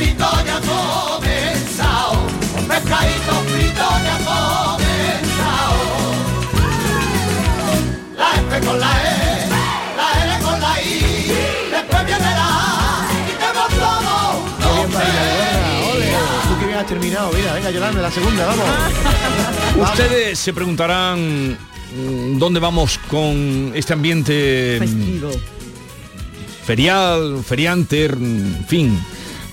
frito ya ha comenzado, un pescadito frito ya ha comenzado, la F con la E, la L con la I, después viene la A, y tenemos todo un. Tú que bien has terminado, mira, venga Yolanda, la segunda, vamos. Ustedes se preguntarán mm, dónde vamos con este ambiente mm, ferial, feriante, en fin,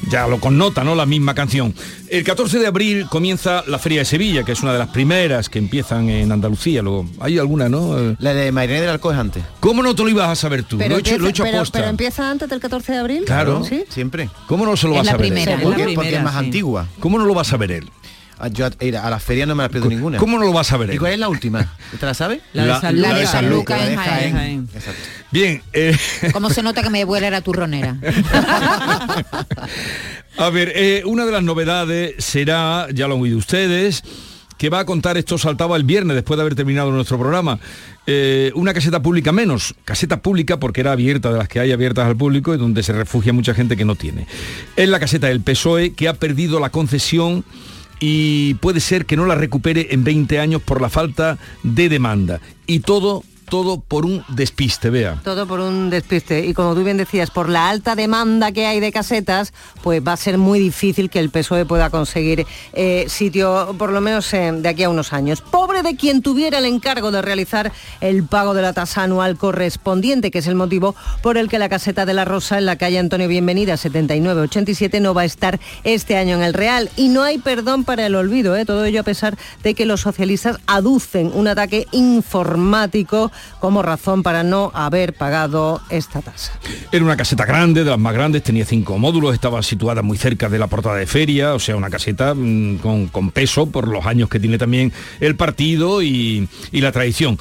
ya lo connota, ¿no? La misma canción. El 14 de abril comienza la Feria de Sevilla, que es una de las primeras que empiezan en Andalucía. Luego, hay alguna, ¿no? La de Marinés del Alcoy es antes. ¿Cómo no te lo ibas a saber tú? Lo he hecho, lo he hecho pero, aposta. pero empieza antes del 14 de abril. Claro. ¿Sí? Siempre. ¿Cómo no se lo Es vas a ver? primera, él? es Porque, la porque es primera, más sí. antigua. ¿Cómo no lo vas a ver él? Ah, Yo a, ir a la feria no me la pierdo ninguna. ¿Cómo no lo vas a ver ¿Y cuál es la última? ¿Te la sabes? La de La- San la de Lucas. San Lucas La de en Jaén. Bien, eh, Como se nota que mi abuela era turronera. A ver, eh, una de las novedades será, ya lo han oído ustedes, que va a contar esto saltaba el viernes después de haber terminado nuestro programa. eh, una caseta pública menos, caseta pública porque era abierta de las que hay abiertas al público y donde se refugia mucha gente que no tiene. Es la caseta del PSOE que ha perdido la concesión y puede ser que no la recupere en 20 años por la falta de demanda. Y todo, todo por un despiste, vea. Todo por un despiste. Y como tú bien decías, por la alta demanda que hay de casetas, pues va a ser muy difícil que el PSOE pueda conseguir eh, sitio, por lo menos eh, de aquí a unos años. Pobre de quien tuviera el encargo de realizar el pago de la tasa anual correspondiente, que es el motivo por el que la caseta de la Rosa en la calle Antonio Bienvenida 7987 no va a estar este año en el Real. Y no hay perdón para el olvido, ¿eh? todo ello a pesar de que los socialistas aducen un ataque informático como razón para no haber pagado esta tasa. Era una caseta grande, de las más grandes, tenía cinco módulos, estaba situada muy cerca de la portada de feria, o sea, una caseta mm, con, con peso por los años que tiene también el partido y, y la tradición.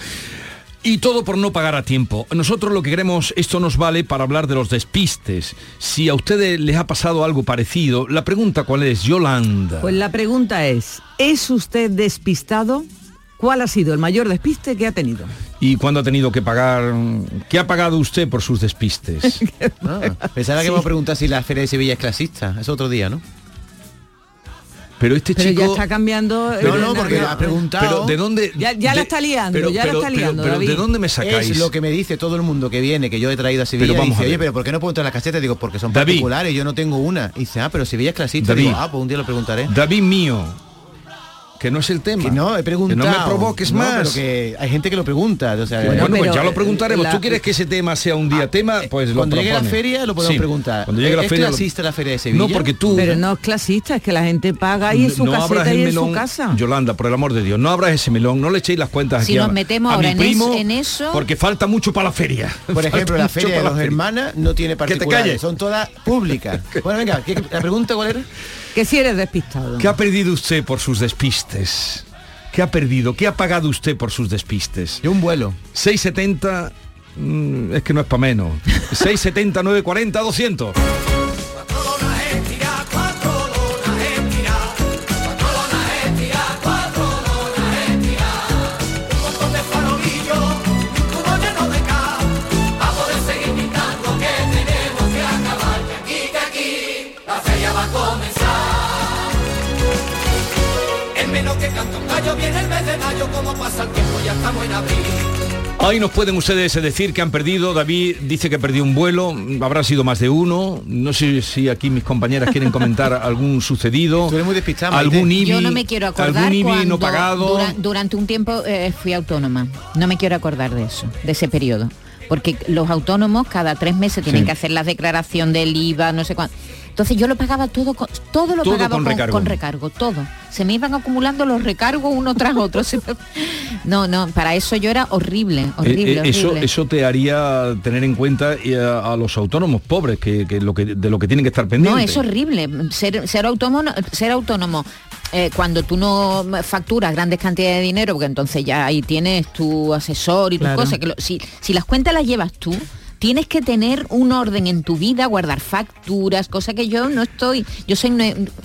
Y todo por no pagar a tiempo. Nosotros lo que queremos, esto nos vale para hablar de los despistes. Si a ustedes les ha pasado algo parecido, la pregunta cuál es, Yolanda. Pues la pregunta es, ¿es usted despistado? ¿Cuál ha sido el mayor despiste que ha tenido? ¿Y cuándo ha tenido que pagar? ¿Qué ha pagado usted por sus despistes? Ah, pensaba que Sí. me a preguntar si la feria de Sevilla es clasista. Es otro día, ¿no? Pero este Pero chico... ya está cambiando... No, no, porque ha preguntado. Pero ¿de dónde? Ya- ya la está liando, ya la está liando, Pero, David. ¿de dónde me sacáis? Es lo que me dice todo el mundo que viene, que yo he traído a Sevilla. Pero vamos dice, a ver. oye, pero ¿por qué no puedo entrar a la caseta? Digo, porque son David. particulares, yo no tengo una. Y dice, ah, pero Sevilla es clasista. David. Digo, ah, pues un día lo preguntaré. David mío, que no es el tema. Que no, he preguntado. Que no me provoques No, más. Pero que hay gente que lo pregunta. O sea, bueno, Bueno, pues ya lo eh, preguntaremos. la- ¿Tú quieres que ese tema sea un día tema? Pues lo cuando llegue la feria lo podemos Sí, preguntar. Cuando llegue la ¿Es feria. lo- clasista la feria de Sevilla? No, porque tú. Pero no es clasista, es que la gente paga ahí en su no caseta y en su casa. Yolanda, por el amor de Dios, no abras ese melón, no le echéis las cuentas Si aquí nos a- metemos a ahora mi en primo, en eso- porque falta mucho para la feria. Por ejemplo, la feria de la feria. hermanas no tiene te particulares, calles. son todas públicas. bueno, venga, ¿qué- la pregunta cuál era? Que si eres despistado. ¿Qué ha perdido usted por sus despistes? ¿Qué ha perdido? ¿Qué ha pagado usted por sus despistes? Yo un vuelo. 670 mm, es que no es para menos. 670 940 200. De mayo, como pasa el tiempo, ya estamos en abril. Ahí nos pueden ustedes decir que han perdido. David dice que perdió un vuelo, habrá sido más de uno. No sé si aquí mis compañeras quieren comentar algún sucedido. Tú eres muy despistada, Algún. IBI, Yo no me quiero acordar algún IBI no pagado. dura- durante un tiempo eh, fui autónoma. No me quiero acordar de eso, de ese periodo. Porque los autónomos cada tres meses tienen Sí. que hacer la declaración del IVA, no sé cuánto. Entonces yo lo pagaba todo, con- todo lo Todo pagaba con con, recargo. con recargo, todo. Se me iban acumulando los recargos uno tras otro. No, no, para eso yo era horrible, horrible, Eh, eh, eso, horrible. eso te haría tener en cuenta y a, a los autónomos pobres que, que lo que de lo que tienen que estar No, pendientes. es horrible. Ser, ser autónomo, ser autónomo eh, cuando tú no facturas grandes cantidades de dinero, porque entonces ya ahí tienes tu asesor y tus Claro. cosas, que lo- si, si las cuentas las llevas tú, tienes que tener un orden en tu vida, guardar facturas, cosa que yo no estoy, yo soy,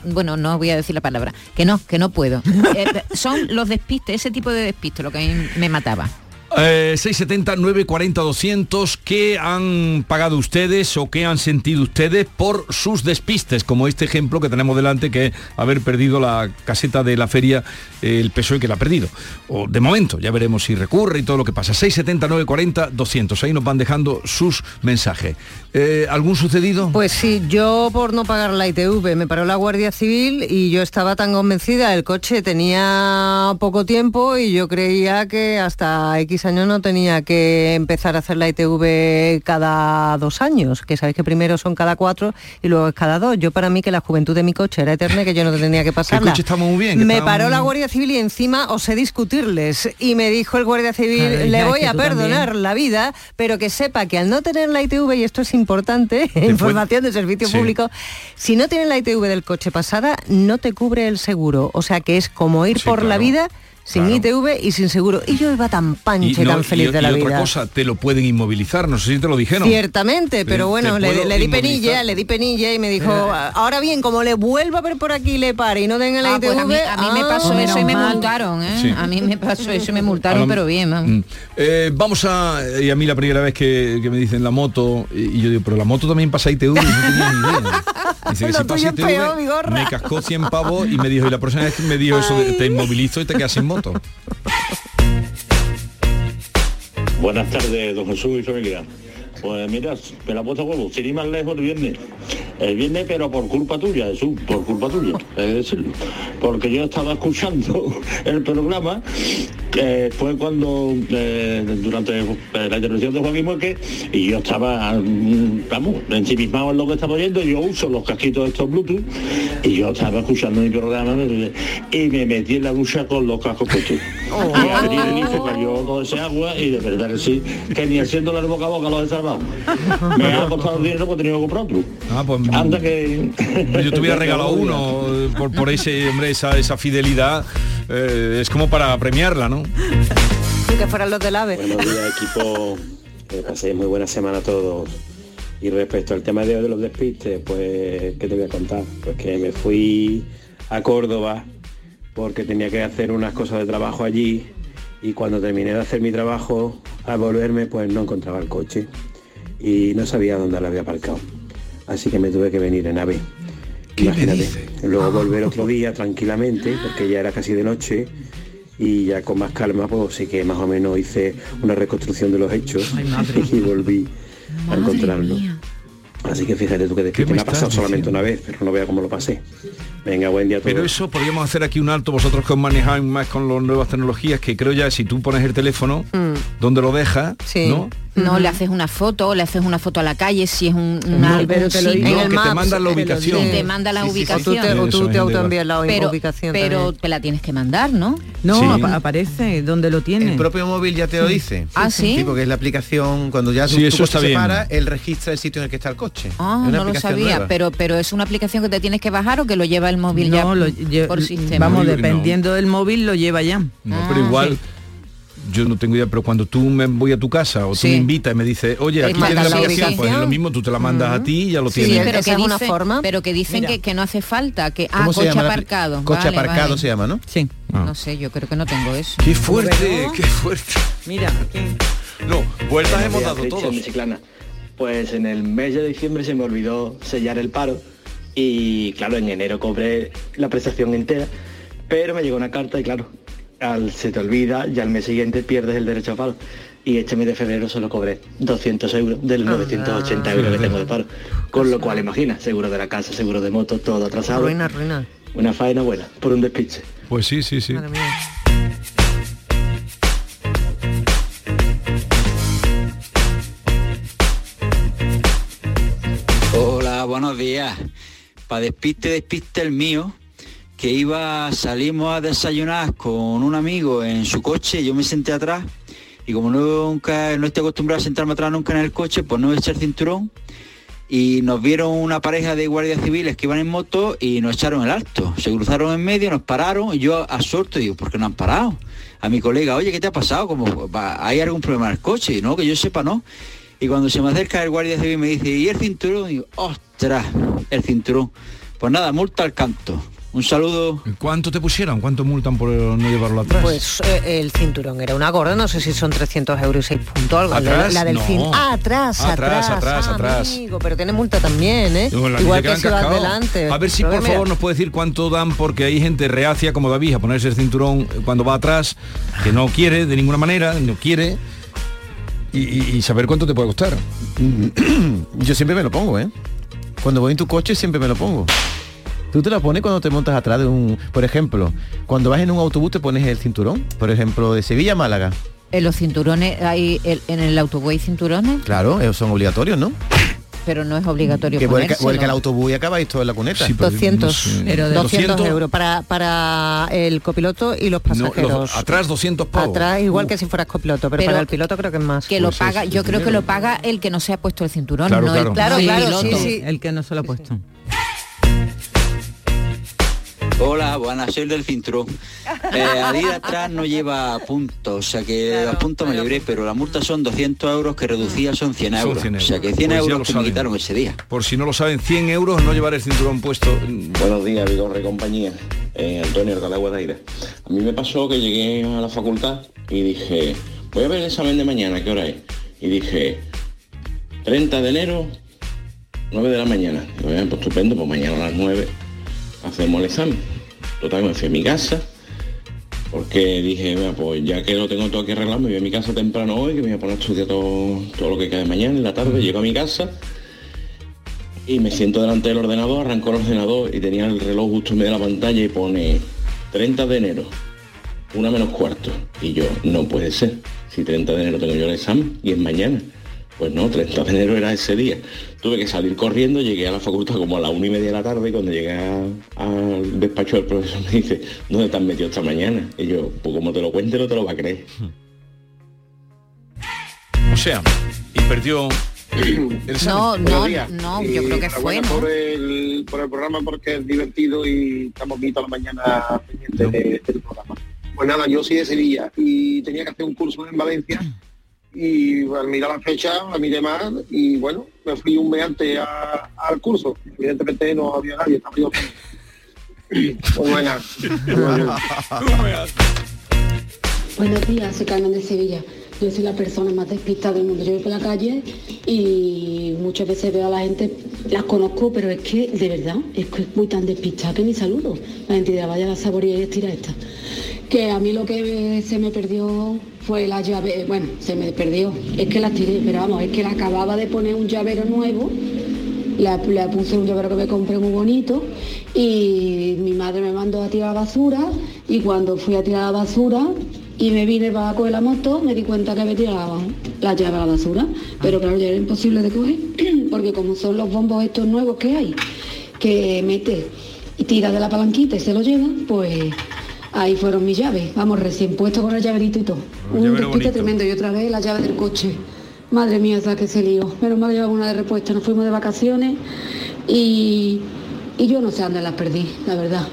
bueno, no voy a decir la palabra, que no, que no puedo. Eh, son los despistes, ese tipo de despistes lo que a mí me mataba. Eh, 670 940 200 ¿Qué han pagado ustedes o qué han sentido ustedes por sus despistes? Como este ejemplo que tenemos delante, que es haber perdido la caseta de la feria, eh, el PSOE que la ha perdido. O de momento, ya veremos si recurre y todo lo que pasa. 670 940 200 Ahí nos van dejando sus mensajes. Eh, ¿Algún sucedido? Pues sí, yo por no pagar la ITV me paró la Guardia Civil y yo estaba tan convencida, el coche tenía poco tiempo y yo creía que hasta X años no tenía que empezar a hacer la ITV cada dos años, que sabéis que primero son cada cuatro y luego es cada dos. Yo para mí que la juventud de mi coche era eterna y que yo no tenía que pasarla. coche estaba muy bien, Me paró muy- la Guardia Civil y encima osé discutirles y me dijo el Guardia Civil, le voy a tú también". perdonar la vida, pero que sepa que al no tener la ITV, y esto es importante, información de servicio Sí. público, si no tienes la ITV del coche pasada, no te cubre el seguro. O sea que es como ir Sí, por la vida sin claro. ITV y sin seguro. Y yo iba tan pancha y, no, tan feliz y- de y la otra vida. cosa, te lo pueden inmovilizar, no sé si te lo dijeron. Ciertamente, pero bueno, le, di penilla, le di penilla y me dijo, ahora bien, como le vuelva a ver por aquí y le pare y no tenga la Ah, ITV, pues a mí, a mí me ah, pasó eso y me mal. multaron, ¿eh? Sí. A mí me pasó eso y me multaron, pero bien. ¿eh? Mm. Eh, vamos a, y a mí la primera vez que, que me dicen la moto, y, y yo digo, pero la moto también pasa ITV, y no tenía ni idea. Dice que Lo si pasa tuyo es ITV, peor, mi gorra. me cascó 100 pavos y me dijo, y la próxima vez que me dijo eso, te inmovilizo y te quedas sin moto. Buenas tardes, don Jesús y familia. Pues mira, me la puesto a huevo, sin ir más lejos el viernes. El viernes, pero por culpa tuya, Jesús, por culpa tuya, que decirlo. Porque yo estaba escuchando el programa, que fue cuando, eh, durante eh, la intervención de Joaquín Mueque, y yo estaba, mm, vamos, ensimismado en lo que estaba oyendo, yo uso los casquitos estos Bluetooth, y yo estaba escuchando mi programa, y me metí en la ducha con los cascos puestos. Y abrí el grifo, cayó todo ese agua, y de verdad que sí, que ni haciéndole el boca a boca lo he salvado. Me ha costado dinero porque tenido que comprar otro. Ah, pues Anda que... Yo te hubiera regalado uno por, por ese, hombre, esa, esa fidelidad. eh, es como para premiarla, ¿no? que fueran los del AVE. Buenos días equipo, que paséis muy buena semana a todos. Y respecto al tema de hoy de los despistes, pues, ¿qué te voy a contar? Pues que me fui a Córdoba porque tenía que hacer unas cosas de trabajo allí y cuando terminé de hacer mi trabajo, al volverme, pues no encontraba el coche y no sabía dónde lo había aparcado. Así que me tuve que venir en AVE. Imagínate. Luego volver otro día tranquilamente, porque ya era casi de noche, y ya con más calma, pues sí que más o menos hice una reconstrucción de los hechos y volví a encontrarlo. Así que fíjate tú que ¿Qué despiste. me Me ha pasado solamente una vez, pero no vea cómo lo pasé. Venga, buen día a todos. Pero eso podríamos hacer aquí un alto, vosotros que os manejáis más con las nuevas tecnologías, que creo ya si tú pones el teléfono, donde lo dejas, ¿no? No, le haces una foto, le haces una foto a la calle si es un, una, No, pero un te lo- En el que te Maps, mandan la ubicación. Te manda la Sí, sí, sí. ubicación. O tú te- o tú Eso, te gente autoenvías la pero, ubicación Pero también. te la tienes que mandar, ¿no? No, aparece donde lo tiene. El propio móvil ya te lo dice. Ah, ¿sí? porque es la aplicación, cuando ya Sí, tu eso está se bien. para, él registra el sitio en el que está el coche. Ah, no lo sabía, nueva. pero pero es una aplicación que te tienes que bajar o que lo lleva el móvil ya No, lo lle- por sistema. Vamos, dependiendo del móvil lo lleva ya. No, Ah, pero igual. Yo no tengo idea, pero cuando tú me voy a tu casa o tú Sí. me invitas y me dices, oye, aquí tienes la aplicación, pues es lo ubicación. mismo, tú te la mandas a ti y ya lo Sí, tienes. pero que, dice- forma. pero que dicen que, que no hace falta, que ah, ¿Cómo se coche aparcado. Coche Vale, aparcado vale. se llama, ¿no? Sí. Ah. No sé, yo creo que no tengo eso. Qué fuerte, qué fuerte. Mira, ¿quién? No, vueltas hemos dado todos. Pues en el mes de diciembre se me olvidó sellar el paro y claro, en enero cobré la prestación entera, pero me llegó una carta y claro, al se te olvida y al mes siguiente pierdes el derecho a paro. Y este mes de febrero solo cobré 200 euros de los 980 euros que tengo de paro. Con lo cual, imagina, seguro de la casa, seguro de moto, todo atrasado. Ruina, ruina. Una faena buena, por un despiste. Pues sí, sí, sí. Hola, buenos días. para despiste, despiste el mío, que iba, salimos a desayunar con un amigo en su coche, yo me senté atrás y como nunca, no estoy acostumbrado a sentarme atrás nunca en el coche, pues no eché el cinturón y nos vieron una pareja de guardias civiles que iban en moto y nos echaron el alto. Se cruzaron en medio, nos pararon y yo absorto digo, ¿por qué no han parado? A mi colega, oye, ¿qué te ha pasado? Como, ¿Hay algún problema en el coche? Y no, que yo sepa, no. Y cuando se me acerca el guardia civil me dice, ¿y el cinturón? Y digo, ostras, el cinturón. Pues nada, multa al canto. Un saludo. ¿Cuánto te pusieron? ¿Cuánto multan por no llevarlo atrás? Pues eh, el cinturón era una gorda, no sé si son 300 euros y 6 puntos. Algo, ¿Atrás? La del No. cin- Ah, atrás, Atrás, atrás, atrás, ah, atrás. amigo, pero tiene multa también, ¿eh? La Igual que que si vas cascado. delante. A ver si por mira, favor nos puede decir cuánto dan porque hay gente reacia como David a ponerse el cinturón cuando va atrás, que no quiere de ninguna manera, no quiere. Y, y- y saber cuánto te puede costar. Yo siempre me lo pongo, ¿eh? Cuando voy en tu coche siempre me lo pongo. Tú te lo pones cuando te montas atrás de un... Por ejemplo, cuando vas en un autobús te pones el cinturón. Por ejemplo, de Sevilla a Málaga. En los cinturones, hay, el- en el autobús hay cinturones, Claro, esos son obligatorios, ¿no? pero no es obligatorio Que vuelca, ponérselo. vuelca el autobús y acabáis todo en la cuneta. 200, Pero de- 200 euros para, para el copiloto y los pasajeros. atrás 200 pavos. Atrás igual que si fueras copiloto, pero, Pero para el piloto creo que es más. que lo paga, yo creo que lo paga el que no se ha puesto el cinturón, Claro, no claro. el Claro, el piloto. sí, sí. El que no se lo ha puesto. Hola, buenas, soy el del cinturón. Eh, al ir atrás no lleva puntos, o sea que los puntos me libré, pero la multa son 200 euros que reducía son 100 Son euros. 100 O sea que 100 Pues euros lo que me quitaron ese día. Por si no lo saben, 100 euros no llevar el cinturón puesto. Buenos días, Vigorre compañía. Eh, Antonio Alcalá Guadaira. A mí me pasó que llegué a la facultad y dije, voy a ver el examen de mañana, ¿qué hora es? Y dije, 30 de enero, 9 de la mañana. Digo, "Bien, pues estupendo, pues mañana a las 9 hacemos el examen. Total, me fui a mi casa, porque dije, "Mira, pues ya que lo tengo todo aquí arreglado, me voy a mi casa temprano hoy, que me voy a poner a estudiar todo, todo lo que queda de mañana, en la tarde, llego a mi casa y me siento delante del ordenador, arrancó el ordenador y tenía el reloj justo en medio de la pantalla y pone 30 de enero, una menos cuarto. Y yo, no puede ser, si 30 de enero tengo yo el examen y es mañana. Pues no, 30 de enero era ese día. Tuve que salir corriendo, llegué a la facultad como a la una y media de la tarde y cuando llegué al despacho del profesor me dice, ¿dónde te has metido esta mañana? Y yo, pues como te lo cuente no te lo va a creer. O sea, y perdió el. No, no, no, Y yo creo que fue, ¿no? Por el, por el programa porque es divertido y estamos aquí toda la mañana pendientes de- del programa. Pues nada, yo soy de Sevilla y tenía que hacer un curso en Valencia y al mirar la fecha la miré mal y bueno, me fui un mes antes a- al curso. Evidentemente no había nadie, estaba yo. Pues buena. Buenos días, soy Carmen de Sevilla. Yo soy la persona más despistada del mundo. Yo voy por la calle y muchas veces veo a la gente, las conozco, pero es que, de verdad, es que es muy tan despistada que ni saludo. La gente dirá, vaya la saboría y estira esta. Que a mí lo que me- se me perdió fue la llave, bueno, se me perdió, es que la tiré, pero vamos, es que la acababa de poner un llavero nuevo. La, puse un llavero que me compré muy bonito y mi madre me mandó a tirar la basura y cuando fui a tirar la basura y me vine para coger la moto me di cuenta que había tirado la llave a la basura. Pero claro ya era imposible de coger porque como son los bombos estos nuevos que hay que mete y tira de la palanquita y se lo lleva pues ahí fueron mis llaves vamos recién puesto con el llaverito y todo un despiste tremendo y otra vez la llave del coche Madre mía, esa que se lío. Menos mal llevaba una de repuesto. Nos fuimos de vacaciones y, y yo no sé dónde las perdí, la verdad.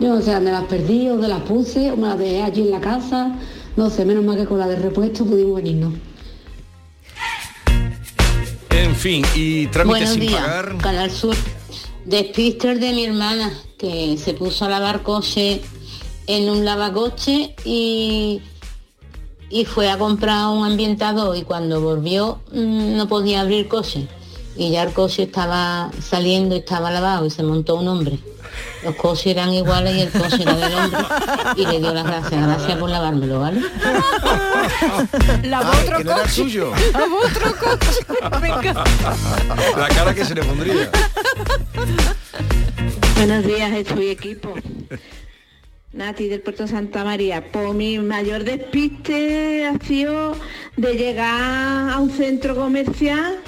Yo no sé dónde las perdí o dónde las puse, o me las dejé allí en la casa. No sé, menos mal que con la de repuesto pudimos venirnos. En fin, y trámite Buenos sin días, pagar. Canal Sur. Despister de mi hermana que se puso a lavar coche en un lavacoche y, y fue a comprar un ambientador y cuando volvió mm, no podía abrir coche y ya el coche estaba saliendo, estaba lavado y se montó un hombre. Los coches eran iguales y el coche era del hombre y le dio las gracias. Gracias por lavármelo, ¿vale? Lava Ah, otro que no era coche. suyo. Lava otro coche. Venga. La cara que se le pondría. Buenos días, soy equipo. Nati del Puerto Santa María. Por mi mayor despiste ha sido de llegar a un centro comercial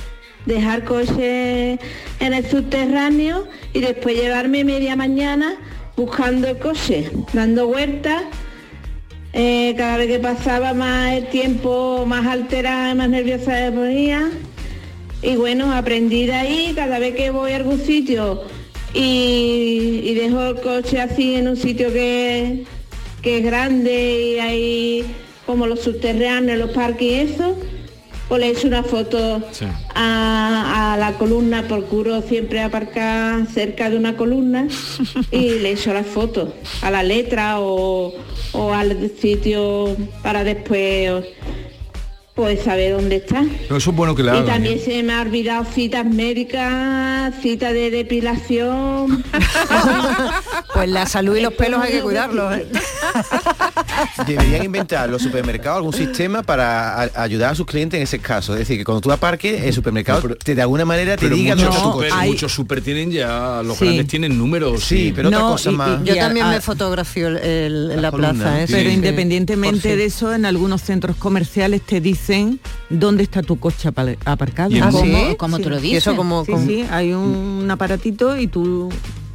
dejar coche en el subterráneo y después llevarme media mañana buscando coche, dando vueltas. Eh, cada vez que pasaba más el tiempo, más alterada, más nerviosa me ponía. Y bueno, aprendí de ahí, cada vez que voy a algún sitio y, y dejo el coche así en un sitio que, que es grande y hay como los subterráneos, los parques y eso, pues le echo una foto a, a la columna, procuro siempre aparcar cerca de una columna y le echo la foto a la letra o, o al sitio para después pues saber dónde está. No, eso es bueno que le Y hagan. también ¿eh? se me ha olvidado citas médicas, citas de depilación. Pues la salud y los pelos hay que cuidarlos. ¿eh? Deberían inventar los supermercados algún sistema para a- ayudar a sus clientes en ese caso. Es decir, que cuando tú aparques, el supermercado te, de alguna manera te diga muchos, tu super, muchos super tienen ya, los Sí. grandes tienen números. Sí, pero otra cosa más. Yo también me fotografío el- la plaza. ¿eh? Pero Sí. independientemente de eso, en algunos centros comerciales te dicen dónde está tu coche apa- aparcado. ¿Y en ¿Ah, sí? cómo- cómo te lo Sí, dicen? Eso como, Sí, sí, sí. hay un aparatito y tú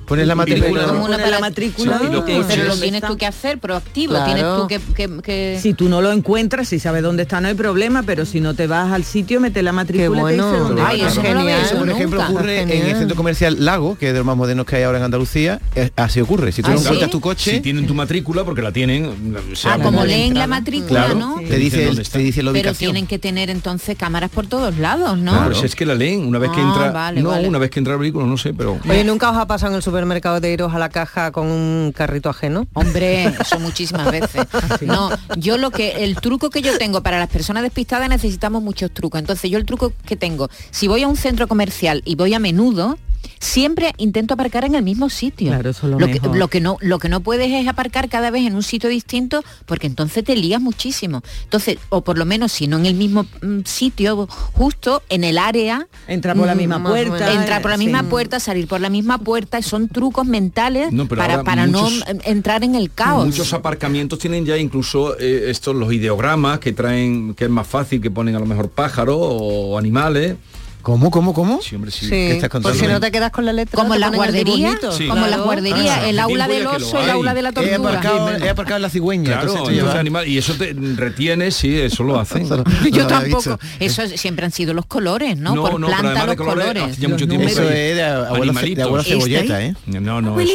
Pones la matrícula. Como una Pones la para- matrícula Sí, te pero lo tienes tú que hacer proactivo, Claro. tienes tú que, que- que- Si tú no lo encuentras, si sabes dónde está, no hay problema, pero si no te vas al sitio, mete la matrícula y te dice dónde Ay, eso no lo veo Eso, por nunca. ejemplo, ocurre en el centro comercial Lago, que es de los más modernos que hay ahora en Andalucía. Así ocurre. Si tú Ah, no ¿sí? encuentras tu coche, Si tienen tu matrícula, porque la tienen. Ah, como leen la matrícula, claro, ¿no? te dice, el- te dice la Pero ubicación. tienen que tener entonces cámaras por todos lados, ¿no? Claro, si es que la leen una vez que Ah, entra. no, una vez que entra el vehículo, no sé, pero. Oye, ¿nunca os ha pasado en el supermercado de iros a la caja con un carrito ajeno? Hombre, eso muchísimas veces. No, yo lo que, el truco que yo tengo para las personas despistadas necesitamos muchos trucos. Entonces yo el truco que tengo, si voy a un centro comercial y voy a menudo, siempre intento aparcar en el mismo sitio. Claro, eso es lo lo, que, mejor. lo que no, lo que no puedes es aparcar cada vez en un sitio distinto, porque entonces te lías muchísimo. Entonces, o por lo menos si no en el mismo mm, sitio, justo en el área. Entra por la mm, misma puerta, Entrar por la sí. misma puerta, salir por la misma puerta, son trucos mentales No, pero para, para muchos- no entrar en el caos. Muchos aparcamientos tienen ya incluso eh, estos los ideogramas que traen, que es más fácil que ponen a lo mejor pájaros o animales. ¿Cómo, cómo, cómo? Sí, hombre, sí. Sí, por si no te quedas con la letra. Como te la guardería. Sí. como la Claro. guardería, Ah, el hace aula del oso el aula de la He tortuga. aparcado, he aparcado en la cigüeña. Claro, entonces y, eso te retiene, sí, eso lo hacen. Yo No tampoco. visto. Eso es- siempre han sido los colores, ¿no? No, Por planta los colores, colores. hace ya mucho tiempo Eso es de abuelo, de abuelo ¿Está cebolleta, ahí? ¿eh? No, no, eso.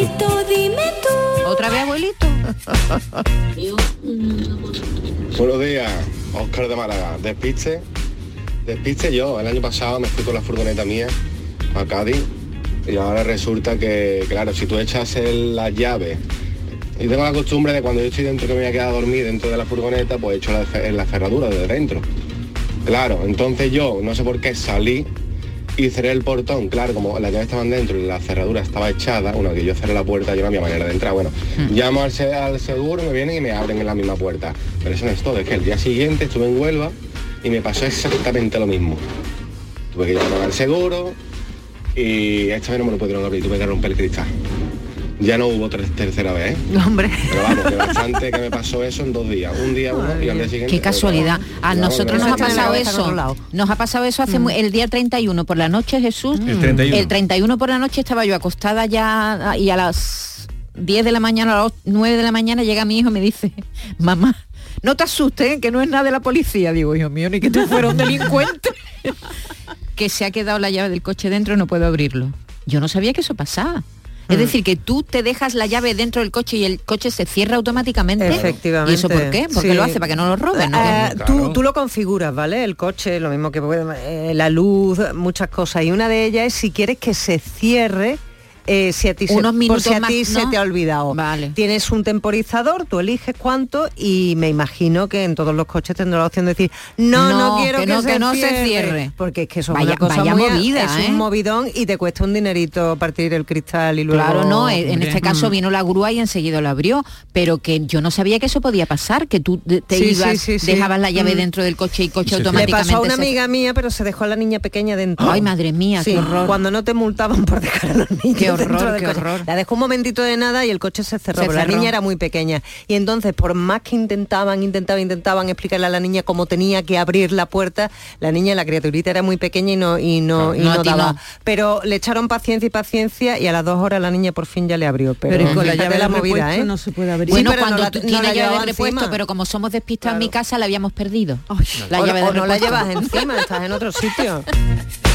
dime tú. Otra vez, abuelito. Buenos días, Oscar de Málaga. Despiste. Despiste yo. El año pasado me fui con la furgoneta mía a Cádiz y ahora resulta que, claro, si tú echas las llaves y tengo la costumbre de cuando yo estoy dentro que me voy a quedar a dormir dentro de la furgoneta, pues echo la, fe- la cerradura de dentro. Claro, entonces yo no sé por qué salí y cerré el portón. Claro, como las llaves estaban dentro y la cerradura estaba echada, bueno, que yo cerré la puerta, yo no había manera de entrar. Bueno, llamo al, al seguro, me vienen y me abren en la misma puerta. Pero eso no es todo, es que el día siguiente estuve en Huelva y me pasó exactamente lo mismo. Tuve que llamar al seguro y esta vez no me lo pudieron abrir, tuve que romper el cristal. Ya no hubo ter- tercera vez, ¿eh? Hombre. Pero vamos, que bastante que me pasó eso en dos días. Un día uno y al día siguiente. Qué casualidad. A nosotros nos ha pasado eso. Nos ha pasado eso hace muy- el día 31 por la noche, Jesús. El 31. El 31 por la noche estaba yo acostada ya y a las 10 de la mañana, a las 9 de la mañana llega mi hijo y me dice, mamá, no te asustes, ¿eh? que no es nada de la policía. Digo, hijo mío, ni que tú fueras un delincuente. que se ha quedado la llave del coche dentro y no puedo abrirlo. Yo no sabía que eso pasaba. Es decir, que tú te dejas la llave dentro del coche y el coche se cierra automáticamente. Efectivamente. ¿Y eso por qué? ¿Por qué Sí. lo hace? ¿Para que no lo roben? ¿no? Eh, tú, tú lo configuras, ¿vale? El coche, lo mismo que puede- eh, la luz, muchas cosas. Y una de ellas es si quieres que se cierre. Eh, si a ti, se, Unos por minutos si a más, ti se ¿no? te ha olvidado. Vale. Tienes un temporizador, tú eliges cuánto y me imagino que en todos los coches tendrá la opción de decir no, no, No, quiero que que, no, se, que no se cierre". Porque es que eso es Vaya- una cosa vaya muy- movida, es ¿eh? un movidón y te cuesta un dinerito partir el cristal y luego... Claro, no, en en este caso Mm. vino la grúa y enseguida lo abrió, pero que yo no sabía que eso podía pasar, que tú te Sí, ibas, sí, sí, sí. dejabas la llave Mm. dentro del coche y coche automáticamente. pasó a una se- amiga mía, pero se dejó a la niña pequeña dentro. Ay, madre mía, Sí, qué horror. Cuando no te multaban por dejar a los niños Qué dentro horror, del qué coche. horror. La dejó un momentito de nada y el coche se cerró. Se pero La cerró. niña era muy pequeña. Y entonces, por más que intentaban, intentaban, intentaban explicarle a la niña cómo tenía que abrir la puerta, la niña, la criaturita era muy pequeña y no, y no, y No no atinó. daba. Pero le echaron paciencia y paciencia y a las dos horas la niña por fin ya le abrió. Pero, Pero y con la llave de la movida, ¿eh? no se puede abrir. Bueno, pero no cuando la- tú no tienes la llave de repuesto, encima. pero como somos despistados en mi casa, la habíamos perdido. La o, llave o de no la llevas encima, estás en otro sitio.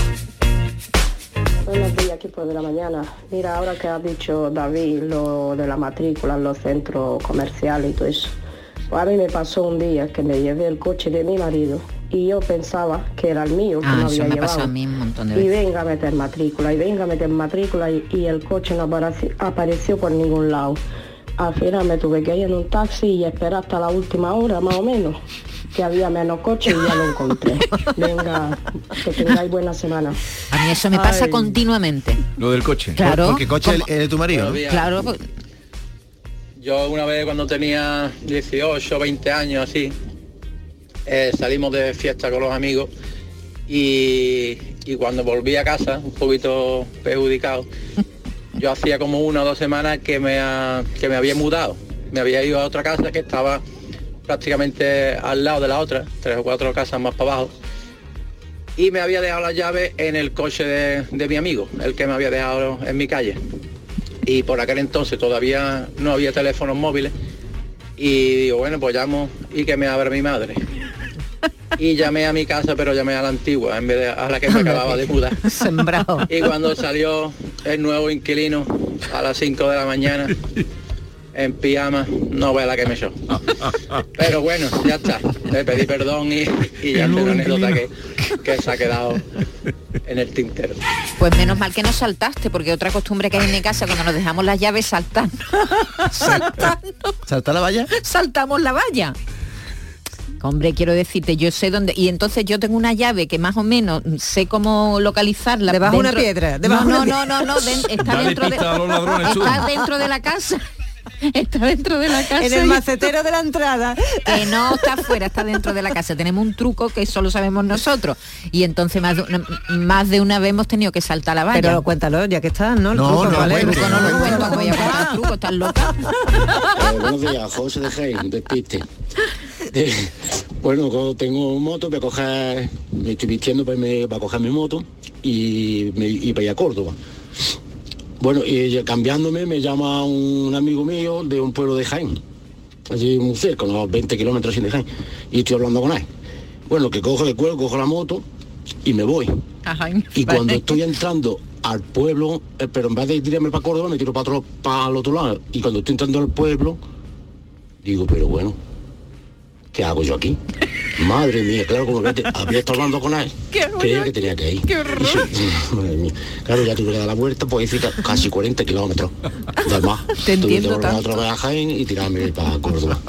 Buenos días, equipo de la mañana. Mira, ahora que has dicho David lo de la matrícula en los centros comerciales y todo eso. Pues a mí me pasó un día que me llevé el coche de mi marido y yo pensaba que era el mío, que Ah, no había me ha llevado. a mí un montón de y veces. venga a meter matrícula, y venga a meter matrícula y, y el coche no apareció, apareció por ningún lado. Al final me tuve que ir en un taxi y esperar hasta la última hora más o menos, que había menos coches y ya lo encontré. Venga, que tengáis buena semana. A mí eso me pasa Ay. continuamente. Lo del coche. Claro. Porque coche es de tu marido. Claro, pues, Yo una vez cuando tenía 18, 20 años así, eh, salimos de fiesta con los amigos y, y cuando volví a casa, un poquito perjudicado, yo hacía como una o dos semanas que me, que me había mudado. Me había ido a otra casa que estaba prácticamente al lado de la otra, tres o cuatro casas más para abajo. Y me había dejado la llave en el coche de, de mi amigo, el que me había dejado en mi calle y por aquel entonces todavía no había teléfonos móviles y digo, bueno, pues llamo y que me abra mi madre. Y llamé a mi casa, pero llamé a la antigua en vez de a la que me acababa de mudar. Sembrado. Y cuando salió el nuevo inquilino a las 5 de la mañana, en pijama, no ve la que me echó. Pero bueno, ya está. Le pedí perdón y, y ya es una anécdota que, que se ha quedado en el tintero. pues menos mal que no saltaste, porque otra costumbre que hay en mi casa cuando nos dejamos las llaves saltar. ¿Salta la valla? Saltamos la valla. Hombre, quiero decirte, yo sé dónde. Y entonces yo tengo una llave que más o menos sé cómo localizarla. Debajo de una dentro- piedra, debajo no, de no, no, no, no, está Dale dentro de. Está dentro la casa. Está dentro de la casa. En el macetero de la entrada. que no está afuera, está dentro de la casa. Tenemos un truco que solo sabemos nosotros. Y entonces más de una, más de una vez hemos tenido que saltar la valla. Pero cuéntalo, ya que estás, ¿no? El No, truco, no lo ¿vale? cuentes, Truco no lo cuento, voy a contar el truco, estás loca. Eh, buenos días, José de Jaén, despiste. Eh, bueno, tengo moto, voy a coger, me estoy vistiendo para, irme- para coger mi moto y, me, y para ir a Córdoba. Bueno, y cambiándome me llama un amigo mío de un pueblo de Jaén, allí muy cerca, unos 20 kilómetros sin de Jaén, y estoy hablando con él. Bueno, que cojo el cuero, cojo la moto y me voy. Y cuando estoy entrando al pueblo, eh, pero en vez de tirarme para Córdoba, me tiro para, otro, para el otro lado. Y cuando estoy entrando al pueblo, digo, pero bueno, ¿qué hago yo aquí? Madre mía, claro, como que te- había estado hablando con él. Creía que tenía que ir. Qué Y sí, madre mía. Claro, ya tuve que dar la vuelta, pues hice ca- casi 40 kilómetros. Además, Te tuve que entiendo volver tanto. otra vez a Jaén y tirarme para Córdoba.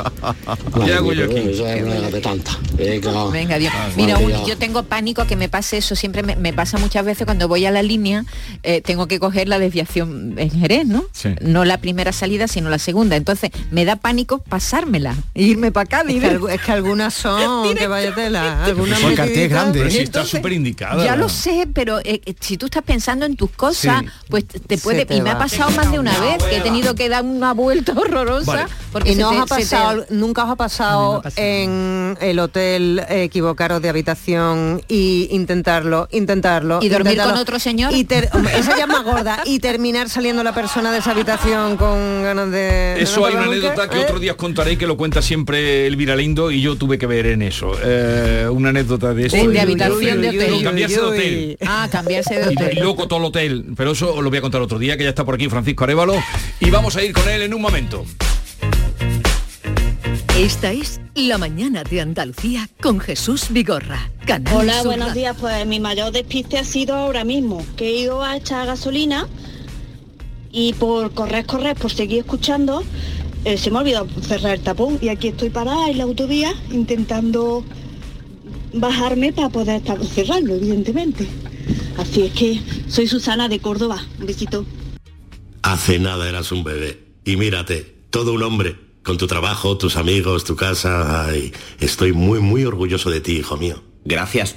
Madre hago mía, yo pero aquí? bueno, Eso es una de tantas. Venga, Venga, Dios. Ah, Mira, un- yo tengo pánico que me pase eso. Siempre me, me pasa muchas veces cuando voy a la línea, eh, tengo que coger la desviación en Jerez, ¿no? Sí. No la primera salida, sino la segunda. Entonces, me da pánico pasármela e irme para acá. Es que, algu- es que algunas son, que vaya tela. Porque Cartier es grande. Pero si Entonces, está súper indicada. Ya lo sé, pero eh, eh, si tú estás pensando en tus cosas, Sí. pues te puede... te y me ha pasado más de una vez que he tenido que dar una vuelta horrorosa. Vale. Porque y no os ha te- pasado, nunca os ha pasado en el hotel equivocaros de habitación y intentarlo, intentarlo. ¿Y dormir intentarlo, con otro señor? Y ter- esa ya es más gorda. Y terminar saliendo la persona de esa habitación con ganas de. Eso ¿no hay una anécdota que ¿Eh? otro día os contaré que lo cuenta siempre Elvira Lindo y yo tuve que ver en eso. Eh, una anécdota de eso. De- de habitación de hotel. No, cambiarse de hotel. Ah, cambiarse de Y, hotel. y loco todo el hotel. Pero eso os lo voy a contar otro día, que ya está por aquí Francisco Arevalo. Y vamos a ir con él en un momento. Esta es La Mañana de Andalucía con Jesús Vigorra. Canal Hola, Sur buenos días. Pues mi mayor despiste ha sido ahora mismo, que he ido a echar gasolina y por correr, correr, por seguir escuchando, eh, se me ha olvidado cerrar el tapón y aquí estoy parada en la autovía intentando bajarme para poder estar cerrarlo, evidentemente. Así es que soy Susana de Córdoba. Un besito. Hace nada eras un bebé. Y mírate, todo un hombre, con tu trabajo, tus amigos, tu casa. Ay, estoy muy, muy orgulloso de ti, hijo mío. Gracias.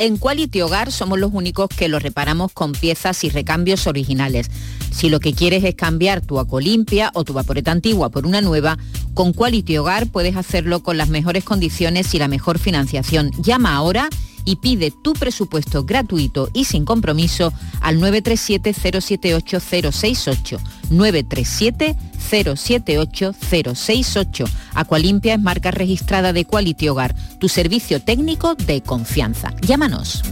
En Quality Hogar somos los únicos que lo reparamos con piezas y recambios originales. Si lo que quieres es cambiar tu Aqualimpia o tu vaporeta antigua por una nueva, con Quality Hogar puedes hacerlo con las mejores condiciones y la mejor financiación. Llama ahora y pide tu presupuesto gratuito y sin compromiso al 937-078-068. 937-078-068. Aqualimpia es marca registrada de Quality Hogar, tu servicio técnico de confianza. Llámanos.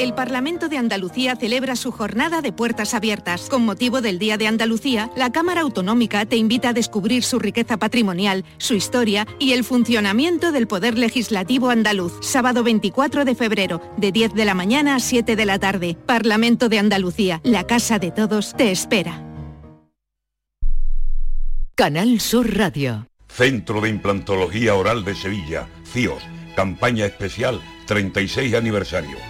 El Parlamento de Andalucía celebra su jornada de puertas abiertas. Con motivo del Día de Andalucía, la Cámara Autonómica te invita a descubrir su riqueza patrimonial, su historia y el funcionamiento del Poder Legislativo andaluz. Sábado 24 de febrero, de 10 de la mañana a 7 de la tarde. Parlamento de Andalucía, la casa de todos, te espera. Canal Sur Radio. Centro de Implantología Oral de Sevilla, CIOS, campaña especial 36 aniversario.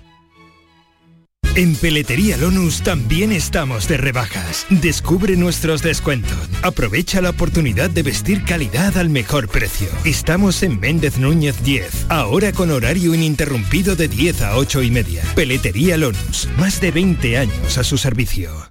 En Peletería Lonus también estamos de rebajas. Descubre nuestros descuentos. Aprovecha la oportunidad de vestir calidad al mejor precio. Estamos en Méndez Núñez 10, ahora con horario ininterrumpido de 10 a 8 y media. Peletería Lonus, más de 20 años a su servicio.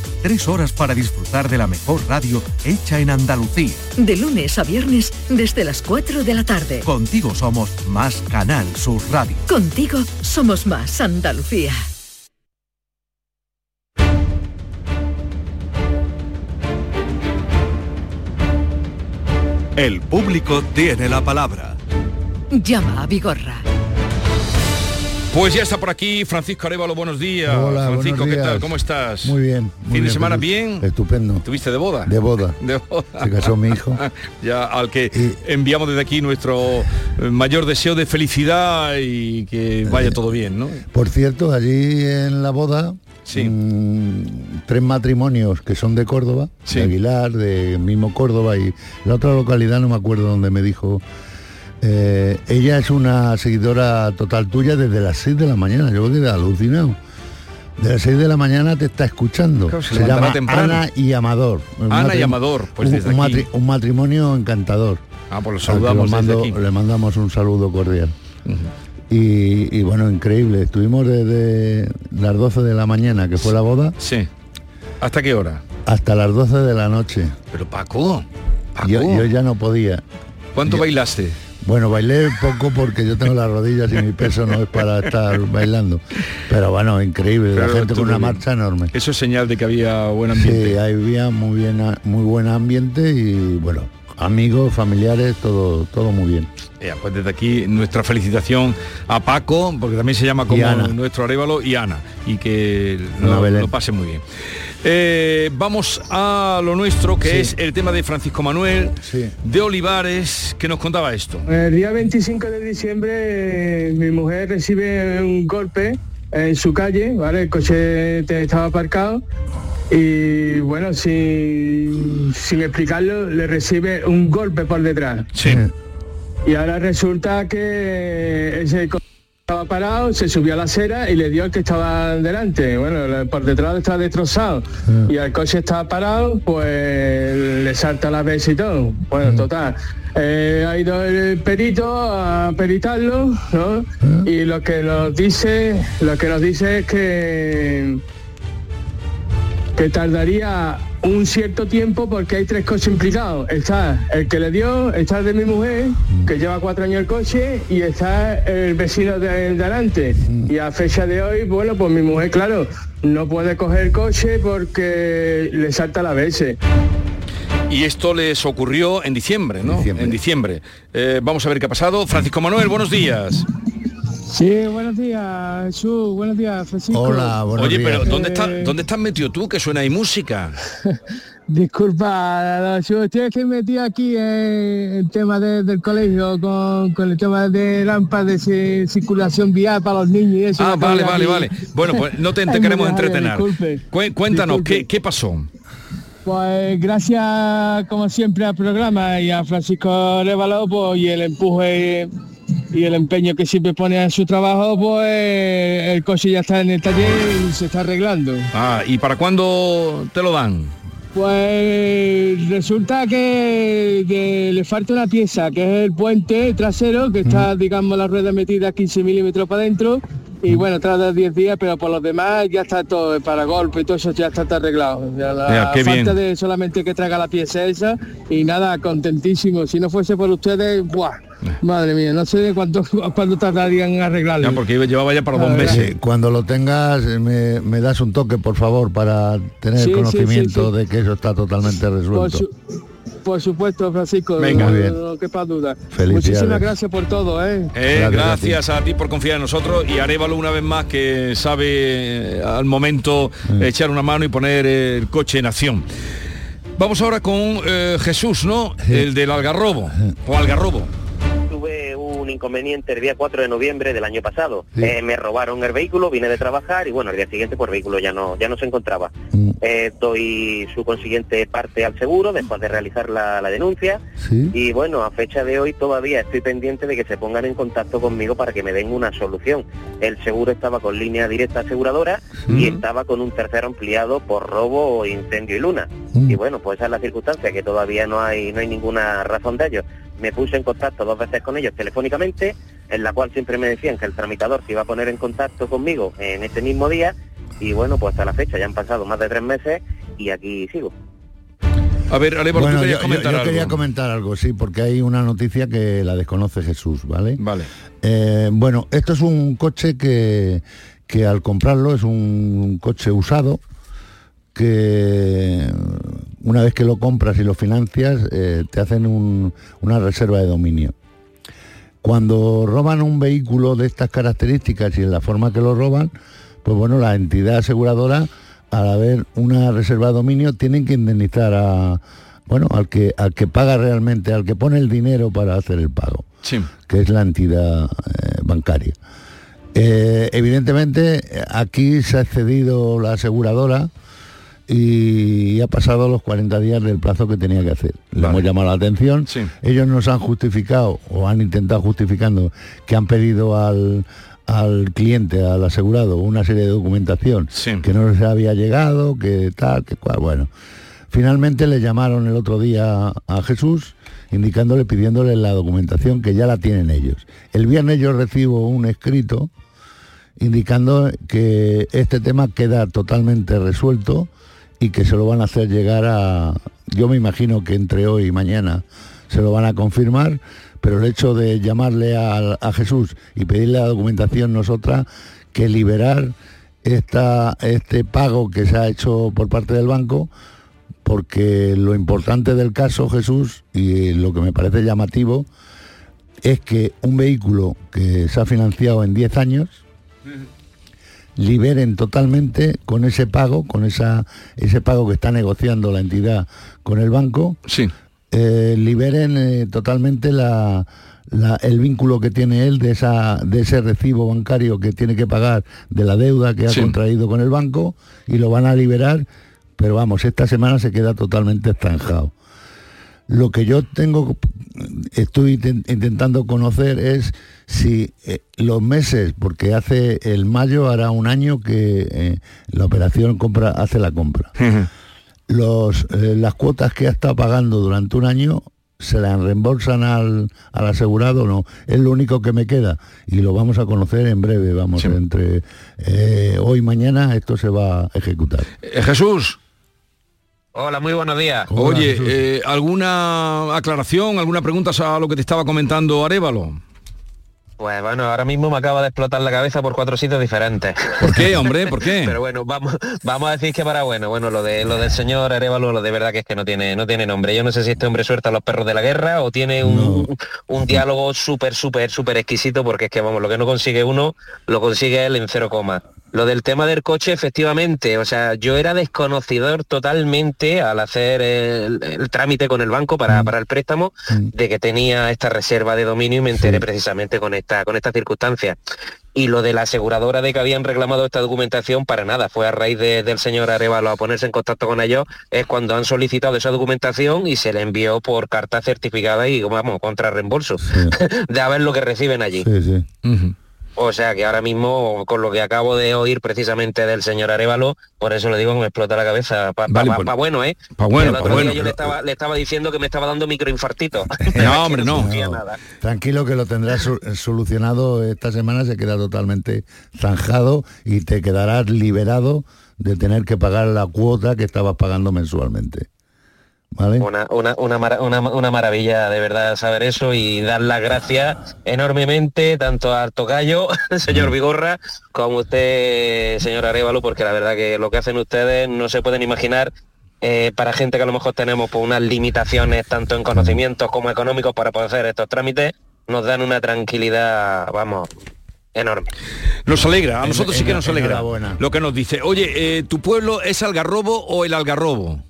Tres horas para disfrutar de la mejor radio hecha en Andalucía. De lunes a viernes desde las 4 de la tarde. Contigo somos más Canal Sur Radio. Contigo somos más Andalucía. El público tiene la palabra. Llama a Vigorra. Pues ya está por aquí Francisco Arevalo, buenos días. Hola, Francisco, buenos ¿qué tal? ¿Cómo estás? Muy bien. muy ¿Fin de semana bien? Estupendo. ¿Tuviste de boda? De boda. De boda. Se casó mi hijo. ya al que enviamos desde aquí nuestro eh, mayor deseo de felicidad y que vaya todo bien, ¿no? Por cierto, allí en la boda, mm, tres matrimonios que son de Córdoba, de Aguilar, de mismo Córdoba y la otra localidad no me acuerdo donde me dijo. Eh, ella es una seguidora total tuya desde las 6 de la mañana. Yo quedé alucinado. De las 6 de la mañana te está escuchando. Claro, se llama temprano. Ana y Amador. Ana y Amador, pues un- desde un, aquí. matri- un matrimonio encantador. Ah, pues lo saludamos lo desde mando- aquí. Le mandamos un saludo cordial. y, y bueno, increíble. Estuvimos desde las 12 de la mañana, que fue la boda, Sí. ¿Hasta qué hora? hasta las 12 de la noche. Pero Paco, Yo, yo ya no podía. ¿Cuánto bailaste? Bueno, bailé poco porque yo tengo las rodillas y mi peso no es para estar bailando. Pero bueno, increíble. la gente con una bien. marcha enorme. Eso es señal de que había buen ambiente. Sí, había muy, bien, muy buen ambiente y bueno, amigos, familiares, todo, todo muy bien. Ya, pues desde aquí nuestra felicitación a Paco, porque también se llama como nuestro Arevalo, y Ana, y que lo, lo pase muy bien. Eh, vamos a lo nuestro, que es el tema de Francisco Manuel de Olivares, que nos contaba esto. El día 25 de diciembre mi mujer recibe un golpe en su calle, ¿vale? El coche estaba aparcado y bueno, sin, sin explicarlo, le recibe un golpe por detrás. Sí. Y ahora resulta que ese coche estaba parado, se subió a la acera y le dio el que estaba delante. Bueno, por detrás está destrozado. Y el coche estaba parado, pues le salta la vez y todo. Bueno, total. Eh, ha ido el perito a peritarlo, ¿no? Y lo que nos dice, lo que nos dice es que que tardaría un cierto tiempo porque hay tres coches implicados. Está el que le dio, está el de mi mujer, que lleva cuatro años el coche, y está el vecino de, delante. Y a fecha de hoy, bueno, pues mi mujer, claro, no puede coger el coche porque le salta la BS. Y esto les ocurrió en diciembre, ¿no? En diciembre. Eh, vamos a ver qué ha pasado. Francisco Manuel, buenos días. Sí, buenos días, Jesús, buenos días, Francisco. Hola, buenos Oye, pero ¿dónde, Eh, está, ¿dónde estás metido tú? Que suena ahí música. Disculpa, yo estoy que metí aquí en el tema de- del colegio con, con el tema de lámparas de ci- circulación vial para los niños y eso. Ah, vale, vale, aquí. vale. Bueno, pues no te, queremos entretener. disculpe. Cué- Cuéntanos, Disculpe. ¿qué, ¿qué pasó? Pues gracias como siempre al programa y a Francisco Révalo pues, y el empuje y el empeño que siempre pone en su trabajo, pues el coche ya está en el taller y se está arreglando. Ah, ¿y para cuándo te lo dan? Pues resulta que, que le falta una pieza, que es el puente trasero, que está, digamos, la rueda metida 15 milímetros para adentro. Y bueno, tarda 10 días, pero por los demás ya está todo, el paragolpe y todo eso ya está, todo arreglado. Ya la Ya, qué falta bien. de solamente que traiga la pieza esa y nada, contentísimo. Si no fuese por ustedes, ¡buah! Madre mía, no sé cuánto, cuánto tardarían en arreglarlo. Ya, porque llevaba ya para dos meses. Sí, cuando lo tengas eh, me, me das un toque, por favor, para tener Sí, conocimiento sí, sí. de que eso está totalmente Por, resuelto. su- por supuesto, Francisco, Venga. no, bien. no quepa duda. Muchísimas gracias por todo, ¿eh? Eh, Gracias a ti. por confiar en nosotros y Arevalo una vez más que sabe eh, al momento Mm. echar una mano y poner el coche en acción. Vamos ahora con eh, Jesús, ¿no? El del Algarrobo o Algarrobo. Inconveniente el día 4 de noviembre del año pasado. Eh, me robaron el vehículo, vine de trabajar y bueno, el día siguiente pues el vehículo ya no, ya no se encontraba. Eh, doy su consiguiente parte al seguro después de realizar la, la denuncia y bueno, a fecha de hoy todavía estoy pendiente de que se pongan en contacto conmigo para que me den una solución. El seguro estaba con línea directa aseguradora y estaba con un tercero ampliado por robo, incendio y luna. Y bueno, pues esa es la circunstancia, que todavía no hay, no hay ninguna razón de ello. Me puse en contacto dos veces con ellos telefónicamente, en la cual siempre me decían que el tramitador se iba a poner en contacto conmigo en este mismo día. Y bueno, pues hasta la fecha ya han pasado más de tres meses y aquí sigo. A ver, Arevalo, Bueno, tú yo, querías yo- comentar yo algo. quería comentar algo, sí, porque hay una noticia que la desconoce Jesús, ¿vale? Vale. Eh, bueno, esto es un coche que, que al comprarlo es un coche usado que una vez que lo compras y lo financias eh, te hacen un- una reserva de dominio. Cuando roban un vehículo de estas características y en la forma que lo roban, pues bueno, la entidad aseguradora, al haber una reserva de dominio, tienen que indemnizar a, bueno, al que, al que paga realmente, al que pone el dinero para hacer el pago, Sí. que es la entidad eh, bancaria. Eh, evidentemente, aquí se ha excedido la aseguradora y ha pasado los 40 días del plazo que tenía que hacer. Le hemos llamado la atención. Ellos nos han justificado o han intentado justificando que han pedido al, al cliente, al asegurado, una serie de documentación que no les había llegado, que tal, que cual. Bueno, finalmente le llamaron el otro día a Jesús indicándole, pidiéndole la documentación que ya la tienen ellos. El viernes yo recibo un escrito indicando que este tema queda totalmente resuelto y que se lo van a hacer llegar a, yo me imagino que entre hoy y mañana se lo van a confirmar, pero el hecho de llamarle a, Jesús y pedirle la documentación nosotras, que liberar esta, este pago que se ha hecho por parte del banco, porque lo importante del caso, Jesús, y lo que me parece llamativo, es que un vehículo que se ha financiado en 10 años, liberen totalmente con ese pago, con esa, ese pago que está negociando la entidad con el banco, sí. eh, liberen eh, totalmente la, la- el vínculo que tiene él de, esa, de ese recibo bancario que tiene que pagar de la deuda que ha Sí. contraído con el banco y lo van a liberar, pero vamos, esta semana se queda totalmente estanjado. Lo que yo tengo, estoy inten- intentando conocer es si eh, los meses, porque hace el mayo hará un año que eh, la operación compra hace la compra. Los, eh, las cuotas que ha estado pagando durante un año se las reembolsan al, al asegurado o no. Es lo único que me queda y lo vamos a conocer en breve, vamos, entre eh, hoy y mañana esto se va a ejecutar. Eh, Jesús. Hola, muy buenos días. Oye, eh, ¿alguna aclaración, alguna pregunta a lo que te estaba comentando Arevalo? Pues bueno, ahora mismo me acaba de explotar la cabeza por cuatro sitios diferentes. ¿Por qué, hombre? ¿Por qué? Pero bueno, vamos, vamos a decir que para bueno, bueno, lo de lo del señor Arevalo, lo de verdad que es que no tiene, no tiene nombre. Yo no sé si este hombre suelta a los perros de la guerra o tiene un, un diálogo súper, súper, súper exquisito, porque es que vamos, lo que no consigue uno, lo consigue él en cero coma. Lo del tema del coche, efectivamente, o sea, yo era desconocedor totalmente al hacer el, el trámite con el banco para, para el préstamo de que tenía esta reserva de dominio y me enteré precisamente con esta, con esta circunstancia. Y lo de la aseguradora de que habían reclamado esta documentación, para nada, fue a raíz de- del señor Arevalo a ponerse en contacto con ellos, es cuando han solicitado esa documentación y se le envió por carta certificada y, vamos, contra reembolso, de a ver lo que reciben allí. Sí, sí. O sea que ahora mismo, con lo que acabo de oír precisamente del señor Arevalo, por eso le digo que me explota la cabeza. Para Vale, pues- bueno, ¿eh? pa' bueno, El pa' otro día bueno, yo le estaba, le estaba diciendo que me estaba dando microinfartito. No, hombre, no. Tranquilo que lo tendrás su- solucionado esta semana, se queda totalmente zanjado y te quedarás liberado de tener que pagar la cuota que estabas pagando mensualmente. ¿Vale? Una, una, una, mara- una- una maravilla de verdad saber eso y dar las gracias enormemente tanto al tocayo, señor Vigorra, como usted, señor Arevalo, porque la verdad que lo que hacen ustedes no se pueden imaginar eh, para gente que a lo mejor tenemos pues, unas limitaciones tanto en conocimientos como económicos para poder hacer estos trámites, nos dan una tranquilidad, vamos, enorme. Nos alegra, a nosotros sí que nos alegra lo que nos dice. Oye, eh, ¿tu pueblo es Algarrobo o el Algarrobo?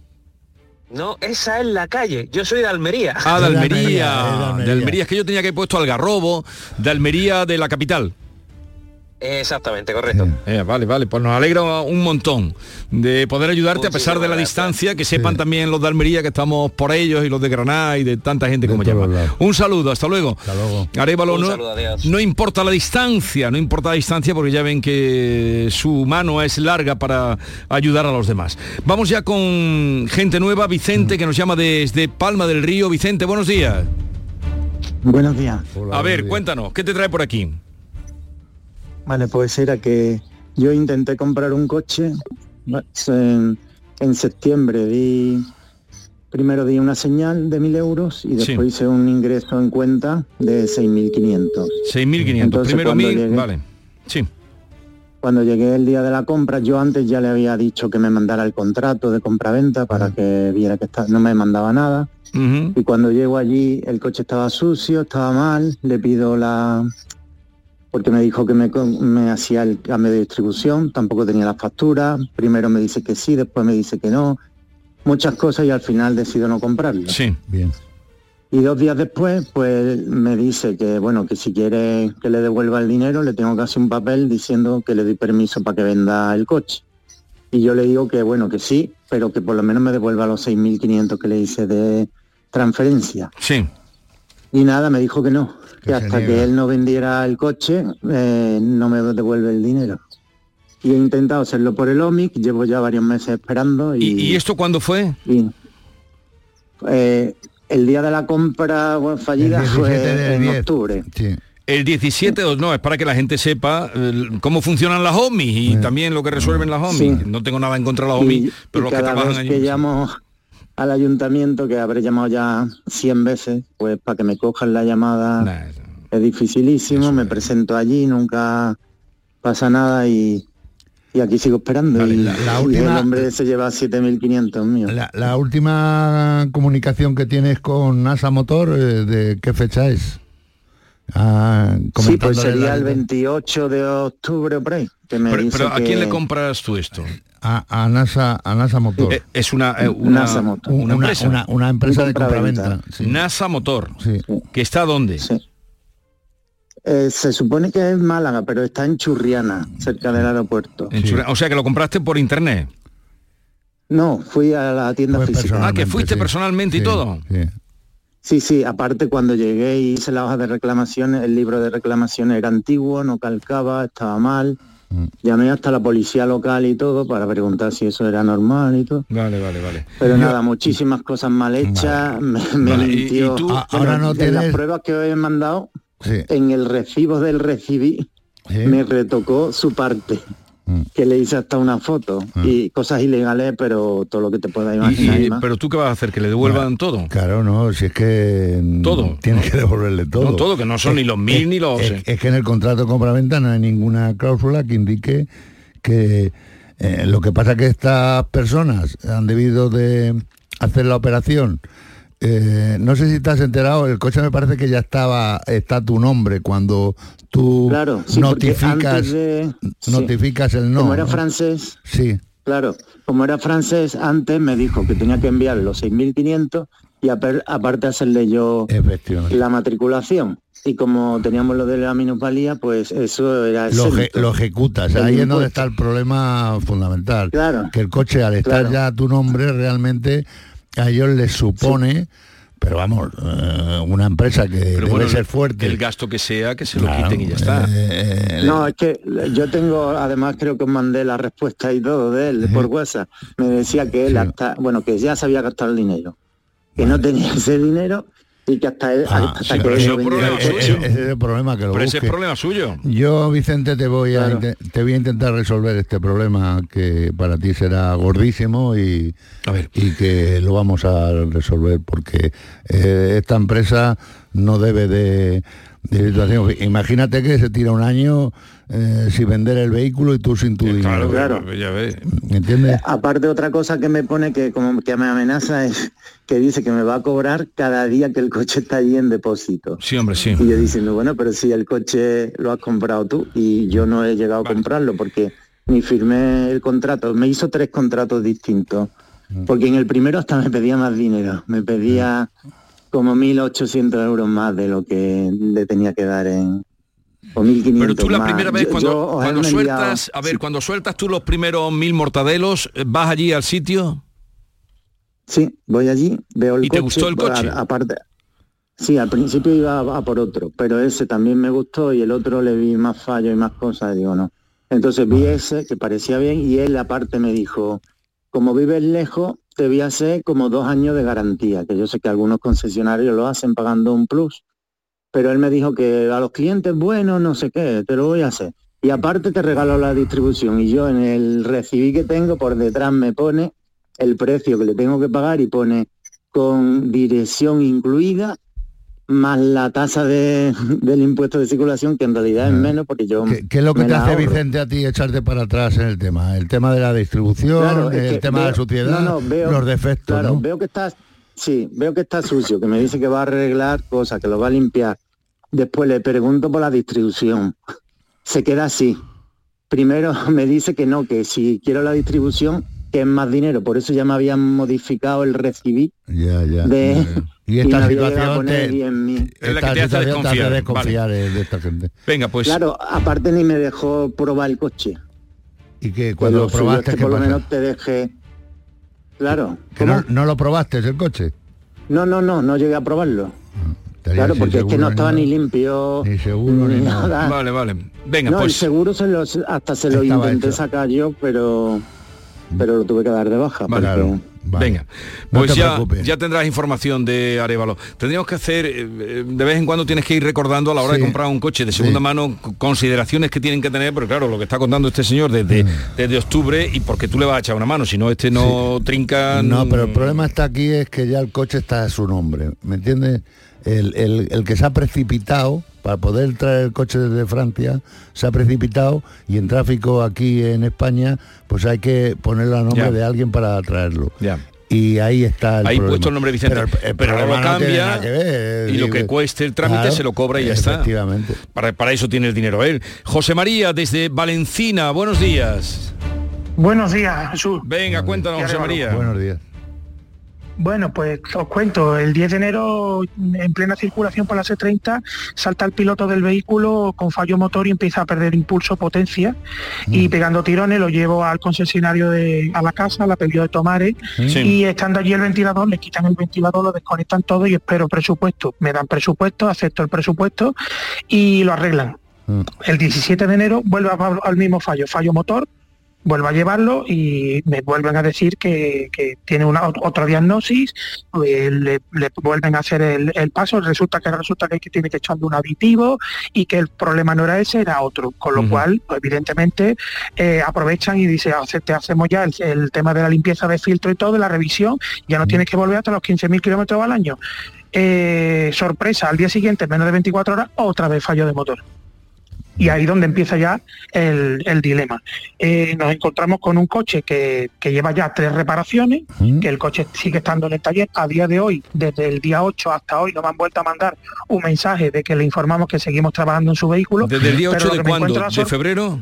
No, esa es la calle. Yo soy de Almería. Ah, de Almería, de Almería. Es que yo tenía que haber puesto Algarrobo, de Almería de la capital. Exactamente, correcto. Eh, vale, vale, pues nos alegra un montón de poder ayudarte a pesar de la distancia, que sepan también los de Almería que estamos por ellos y los de Granada y de tanta gente como llama. Un saludo, hasta luego. Hasta luego. Arevalo, Un no, saludo, adiós. no importa la distancia, no importa la distancia porque ya ven que su mano es larga para ayudar a los demás. Vamos ya con gente nueva, Vicente, que nos llama desde Palma del Río. Vicente, buenos días. Buenos días. a ver, cuéntanos, ¿qué te trae por aquí? Vale, pues era que yo intenté comprar un coche en, en septiembre, di, primero di una señal de 1.000 euros y después hice un ingreso en cuenta de 6.500. 6.500, Entonces, primero cuando 1.000, llegué- vale. Sí. Cuando llegué el día de la compra, yo antes ya le había dicho que me mandara el contrato de compra-venta para que viera que está- no me mandaba nada. Y cuando llego allí, el coche estaba sucio, estaba mal, le pido la... Porque me dijo que me, me hacía el cambio de distribución, tampoco tenía la factura, primero me dice que sí, después me dice que no, muchas cosas y al final decido no comprarlo. Sí. Bien. Y dos días después, pues me dice que, bueno, que si quiere que le devuelva el dinero, le tengo que hacer un papel diciendo que le doy permiso para que venda el coche. Y yo le digo que, bueno, que sí, pero que por lo menos me devuelva los 6.500 que le hice de transferencia. Sí. Y nada, me dijo que no, que, hasta niega. que él no vendiera el coche, eh, no me devuelve el dinero. Y he intentado hacerlo por el OMIC, llevo ya varios meses esperando. ¿Y, ¿Y esto cuándo fue? y, eh, el día de la compra bueno, fallida El 17 fue en 10. octubre. El 17 o no, es para que la gente sepa cómo funcionan las homies y también lo que resuelven las homies. Sí. No tengo nada en contra de las homies, Y- pero los que trabajan allí. que llamo al ayuntamiento, que habré llamado ya 100 veces, pues para que me cojan la llamada es dificilísimo, me presento allí, nunca pasa nada y, y aquí sigo esperando. y, la- la y última- el hombre se lleva 7.500 míos. La, la última comunicación que tienes con NASA Motor, eh, ¿de qué fecha es? Ah, Sí, pues sería la- el 28 de octubre o por ahí. Que me Pero, dice pero ¿a que- quién le compras tú esto? A, a NASA, a NASA Motor. Eh, es una, eh, una, NASA Motor. una Una- empresa. una- una empresa de compraventa. sí. NASA Motor. Sí. ¿Que está dónde? Eh, se supone que es Málaga, pero está en Churriana, cerca del aeropuerto. O sea que lo compraste por internet. No, fui a la tienda física. Ah, que fuiste personalmente y todo. Sí, sí, aparte cuando llegué y hice la hoja de reclamaciones, el libro de reclamaciones era antiguo, no calcaba, estaba mal. Mm. Llamé hasta la policía local y todo para preguntar si eso era normal y todo. Vale, vale, vale. Pero nada, muchísimas cosas mal hechas, me, me Vale, mintió. y tú- Ah, ahora no de las tienes- pruebas que os he mandado, Sí. en el recibo del recibí, me retocó su parte. Mm. Que le hice hasta una foto y cosas ilegales, pero todo lo que te puedas imaginar. y- y más. pero tú qué vas a hacer, que le devuelvan todo. Claro, no, si es que mm, Todo. tienes que devolverle todo. No todo, que no son ni los mil ni los... Es, es que en el contrato de compraventa no hay ninguna cláusula que indique que eh, lo que pasa que estas personas han debido de hacer la operación. Eh, no sé si has enterado, el coche me parece que ya estaba, está tu nombre cuando tú Claro, sí, notificas, sí. notificas el no. Como era ¿no? francés, Sí. claro, como era francés, antes me dijo que tenía que enviar los 6.500 y aparte hacerle yo la matriculación. Y como teníamos lo de la minusvalía, pues eso era Lo, ejecutas, ahí es donde está el problema fundamental. Claro. Que el coche al estar Claro. ya a tu nombre realmente a ellos les supone, pero vamos, eh, una empresa que Pero debe bueno, ser fuerte. El gasto que sea, que se lo quiten y ya está. eh, No, es que yo tengo, además creo que os mandé la respuesta y todo de él por WhatsApp. Me decía que él hasta, bueno, que ya se había gastado el dinero, que no tenía ese dinero y que hasta él, Ah, hasta sí, que. Ese es el problema que lo Pero ese es busque. problema suyo. Yo, Vicente, te voy a Claro. te voy a intentar resolver este problema que para ti será gordísimo y, y que lo vamos a resolver porque eh, esta empresa no debe de, de situación. Imagínate que se tira un año eh, sin vender el vehículo y tú sin tu dinero. claro. Ya ves. ¿Me entiendes? Aparte otra cosa que me pone que como que me amenaza es que dice que me va a cobrar cada día que el coche está allí en depósito. Sí, hombre, sí. Y yo diciendo, bueno, pero si el coche lo has comprado tú y yo no he llegado a comprarlo porque ni firmé el contrato. Me hizo tres contratos distintos. Porque en el primero hasta me pedía más dinero. Me pedía como 1.800 euros más de lo que le tenía que dar en... O 1.500 Pero tú la más. primera vez cuando, yo cuando enviado- sueltas, a ver, cuando sueltas tú los primeros mil mortadelos, eh, vas allí al sitio. Sí, voy allí, veo el ¿Y coche. te gustó el coche? aparte, sí, al principio iba a, a por otro, pero ese también me gustó y el otro le vi más fallo y más cosas, y digo no. Entonces vi ese que parecía bien y él aparte me dijo, como vives lejos, te voy a hacer como dos años de garantía, que yo sé que algunos concesionarios lo hacen pagando un plus, pero él me dijo que a los clientes, bueno, no sé qué, te lo voy a hacer. Y aparte te regalo la distribución y yo en el recibí que tengo por detrás me pone el precio que le tengo que pagar y pone con dirección incluida más la tasa de, del impuesto de circulación que en realidad es menos porque yo ¿Qué, qué es lo que te hace, ahorro. Vicente, a ti echarte para atrás en el tema? El tema de la distribución, Claro, el tema de la suciedad, no, no, veo- los defectos, Claro, ¿no? veo que está, sí, veo que está sucio, que me dice que va a arreglar cosas, que lo va a limpiar. Después le pregunto por la distribución. Se queda así. Primero me dice que no, que si quiero la distribución, que es más dinero. Por eso ya me habían modificado el recibí Ya, ya. de... ya, ya. Y me esta a situación poner te, 10.000. Es la esta que te hace desconfiar, de esta gente. Venga, pues. Claro, aparte ni me dejó probar el coche. Y que cuando lo probaste, que ¿qué por lo menos te deje... Claro. Que no, no lo probaste el coche. No, no, no, no llegué a probarlo. Estaría Claro, porque es que no estaba ni limpio. Ni seguro ni nada. Vale, vale. Venga, no, el pues. seguro se lo, hasta se lo intenté hecho. sacar yo, pero pero lo tuve que dar de baja. Vale, porque- Claro. Vale. Venga, No pues te ya, ya tendrás información de Arevalo. Tendríamos que hacer, eh, eh, de vez en cuando tienes que ir recordando a la hora de comprar un coche de segunda Sí. mano consideraciones que tienen que tener, pero claro, lo que está contando este señor desde, desde octubre y porque tú le vas a echar una mano, si no este no trinca... No, pero mm, el problema está aquí es que ya el coche está a su nombre, ¿me entiendes? El, el- el que se ha precipitado para poder traer el coche desde Francia se ha precipitado y en tráfico aquí en España pues hay que ponerlo a nombre de alguien para traerlo. Y ahí está el Ahí problema. puesto el nombre Vicente, Pero, el- pero ahora lo cambia nada que ver, y lo que cueste el trámite claro, se lo cobra y ya está. Efectivamente. Para, para eso tiene el dinero él. José María, desde Valencina, buenos días. Buenos días, Jesús. Venga, cuéntanos, José María. Buenos días. Bueno, pues os cuento, el 10 de enero, en plena circulación por la C30, salta el piloto del vehículo con fallo motor y empieza a perder impulso, potencia, y pegando tirones lo llevo al concesionario de, a la casa, la pedido de Tomares, Sí. y estando allí el ventilador, le quitan el ventilador, lo desconectan todo y espero presupuesto. Me dan presupuesto, acepto el presupuesto y lo arreglan. El 17 de enero vuelve al mismo fallo, fallo motor, vuelvo a llevarlo y me vuelven a decir que, que tiene una ot- otra diagnosis, pues le, le vuelven a hacer el, el paso, resulta que resulta que, tiene que echarle un aditivo y que el problema no era ese, era otro, con lo cual pues, evidentemente eh, aprovechan y dice, "Hace- te hacemos ya el, el tema de la limpieza de filtro y todo, de la revisión, ya no tienes que volver hasta los 15.000 kilómetros al año. Eh, sorpresa, al día siguiente, en menos de 24 horas, otra vez fallo de motor. Y ahí donde empieza ya el, el dilema. Eh, nos encontramos con un coche que, que lleva ya tres reparaciones, que el coche sigue estando en el taller. A día de hoy, desde el día 8 hasta hoy, nos han vuelto a mandar un mensaje de que le informamos que seguimos trabajando en su vehículo. ¿Desde el día pero 8 lo de cuándo? ¿De sor- febrero?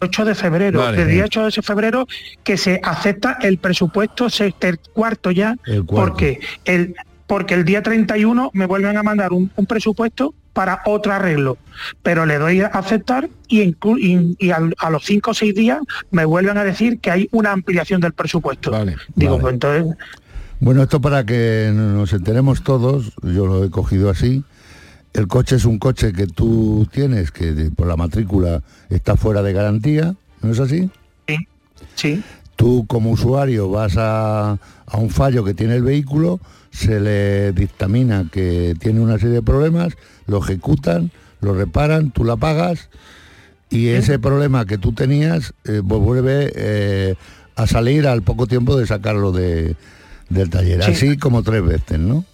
8 de febrero, Vale. desde el día 8 de febrero que se acepta el presupuesto se- el cuarto ya, El cuarto. porque el porque el día 31 me vuelven a mandar un, un presupuesto para otro arreglo, pero le doy a aceptar y, y- y al- a los 5 o 6 días me vuelven a decir que hay una ampliación del presupuesto. Digo, pues entonces Bueno, esto para que nos enteremos todos, yo lo he cogido así. El coche es un coche que tú tienes, que por la matrícula está fuera de garantía, ¿no es así? Sí, sí. Tú como usuario vas a, a un fallo que tiene el vehículo, se le dictamina que tiene una serie de problemas, lo ejecutan, lo reparan, tú la pagas y ese problema que tú tenías eh, pues vuelve eh, a salir al poco tiempo de sacarlo de- del taller. Sí. Así como tres veces, ¿no?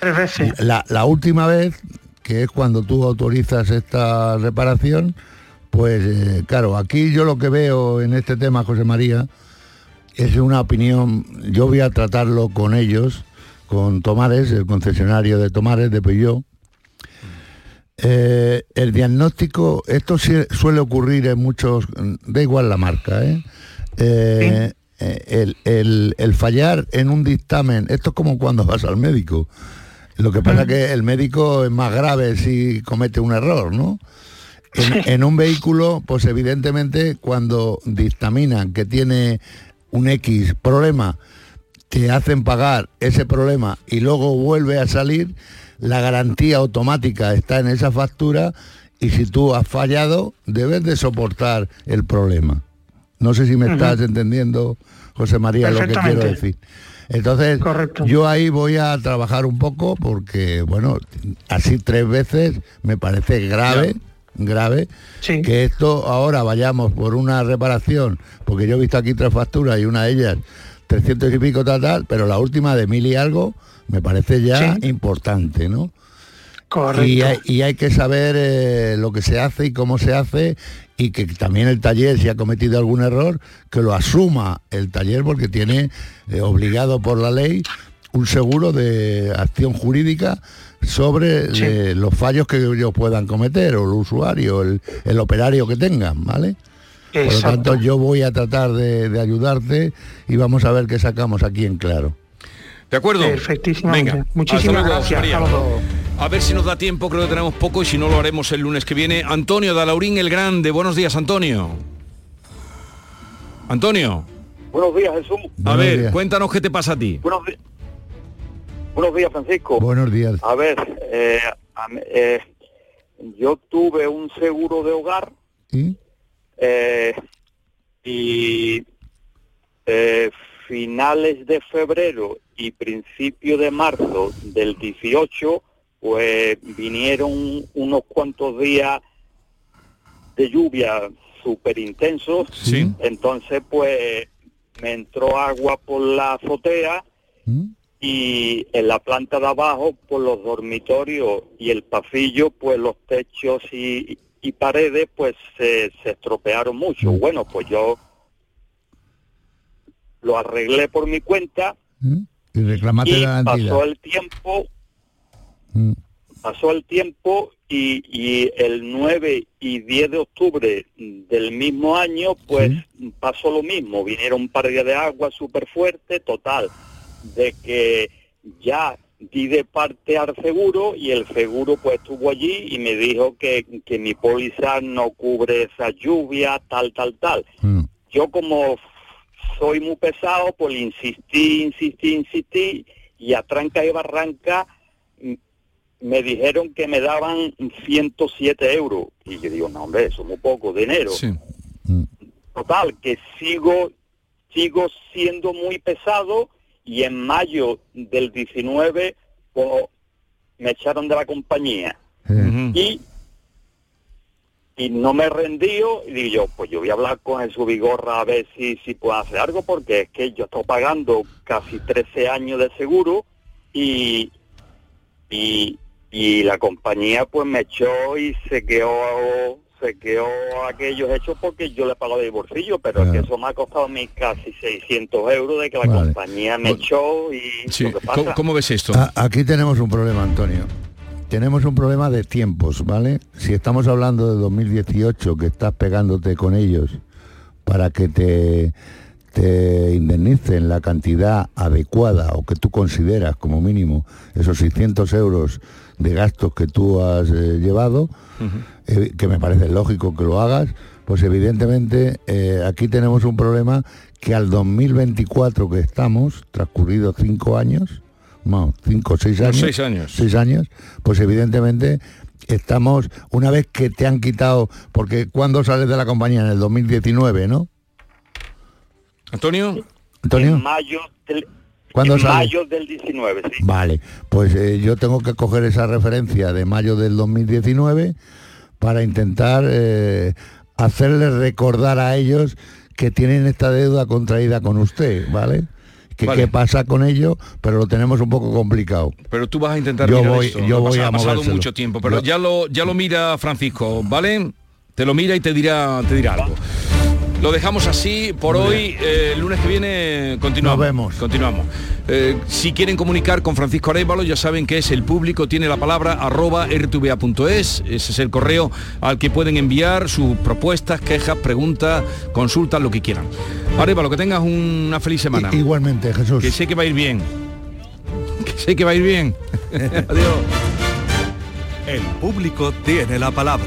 tres veces. La, la última vez, que es cuando tú autorizas esta reparación, pues eh, claro, aquí yo lo que veo en este tema, José María, es una opinión, yo voy a tratarlo con ellos, con Tomares, el concesionario de Tomares, de Peugeot. Eh, el diagnóstico, esto suele ocurrir en muchos, da igual la marca, ¿eh? Eh, eh, el, el- el fallar en un dictamen, esto es como cuando vas al médico. Lo que pasa es que el médico es más grave si comete un error, ¿no? En, en un vehículo, pues evidentemente cuando dictaminan que tiene un X problema, te hacen pagar ese problema y luego vuelve a salir, la garantía automática está en esa factura y si tú has fallado, debes de soportar el problema. No sé si me estás entendiendo, José María, lo que quiero decir. Entonces, yo ahí voy a trabajar un poco porque, bueno, así tres veces me parece grave, grave, que esto ahora vayamos por una reparación, porque yo he visto aquí tres facturas y una de ellas 300 y pico tal, tal, pero la última de mil y algo me parece ya Sí. importante, ¿no? Correcto. Y hay, y hay que saber eh, lo que se hace y cómo se hace y que también el taller, si ha cometido algún error, que lo asuma el taller porque tiene eh, obligado por la ley un seguro de acción jurídica sobre eh, los fallos que ellos puedan cometer o el usuario, el, el operario que tengan, ¿vale? Por lo tanto, yo voy a tratar de, de ayudarte y vamos a ver qué sacamos aquí en claro. ¿De acuerdo? Perfectísimamente. Venga, Muchísimas hasta luego, gracias. María. A ver si nos da tiempo, creo que tenemos poco y si no lo haremos el lunes que viene. Antonio Dalaurín el Grande, buenos días, Antonio. Antonio, Buenos días, Jesús. a ver, cuéntanos qué te pasa a ti. Buenos, di- Buenos días, Francisco. Buenos días. A ver, eh, eh, yo tuve un seguro de hogar eh, y eh, finales de febrero y principio de marzo del 18, pues vinieron unos cuantos días de lluvia súper intensos. Sí. Entonces, pues me entró agua por la azotea y en la planta de abajo, pues los dormitorios y el pasillo, pues los techos y, y paredes, pues se, se estropearon mucho. Mm. Bueno, pues yo lo arreglé por mi cuenta Y reclamate y la pasó el tiempo, Mm. pasó el tiempo y, y el 9 y 10 de octubre del mismo año, pues pasó lo mismo. Vinieron un par de días de agua súper fuerte, total, de que ya di de parte al seguro y el seguro pues estuvo allí y me dijo que, que mi póliza no cubre esa lluvia, tal, tal, tal. Yo como soy muy pesado, pues insistí, insistí, insistí y a tranca y barranca mm, me dijeron que me daban 107 euros. Y yo digo, no hombre, eso es muy poco dinero. Total, que sigo, sigo siendo muy pesado y en mayo del 19 pues, me echaron de la compañía. Y y no me rendió y digo yo, pues yo voy a hablar con Jesús Vigorra a ver si, si puedo hacer algo porque es que yo estoy pagando casi 13 años de seguro y, y, y la compañía pues me echó y se quedó se quedó aquellos hechos porque yo le pago de bolsillo, pero es que eso me ha costado a mí casi 600 euros de que la compañía me echó y Sí. lo que ¿Cómo, pasa. cómo ves esto? A- aquí tenemos un problema, Antonio. Tenemos un problema de tiempos, ¿vale? Si estamos hablando de 2018, que estás pegándote con ellos para que te, te indemnicen la cantidad adecuada o que tú consideras como mínimo esos 600 euros de gastos que tú has eh, llevado, eh, que me parece lógico que lo hagas, pues evidentemente eh, aquí tenemos un problema que al 2024 que estamos, transcurridos cinco años, no, cinco o seis años, seis años. seis años, pues evidentemente estamos, una vez que te han quitado, porque cuando sales de la compañía? En el 2019, ¿no? Antonio. Antonio. En mayo del, ¿Cuándo en sale? mayo del 19, sí. Vale, pues eh, yo tengo que coger esa referencia de mayo del 2019 para intentar eh, hacerles recordar a ellos que tienen esta deuda contraída con usted, ¿vale? Que Vale. qué pasa con ello, pero lo tenemos un poco complicado. Pero tú vas a intentar Yo mirar voy- esto. yo Ha voy ha pasado movérselo. mucho tiempo, pero Yo- ya lo ya lo mira Francisco, ¿vale? Te lo mira y te dirá te dirá algo. Lo dejamos así por hoy. eh, el lunes que viene continuamos. Nos vemos. Continuamos. Eh, si quieren comunicar con Francisco Arevalo, ya saben que es el público, tiene la palabra arroba rtva.es. Ese es el correo al que pueden enviar sus propuestas, quejas, preguntas, consultas, lo que quieran. Arevalo, que tengas una feliz semana. I- igualmente, Jesús. Que sé que va a ir bien. Que sé que va a ir bien. Adiós. El público tiene la palabra.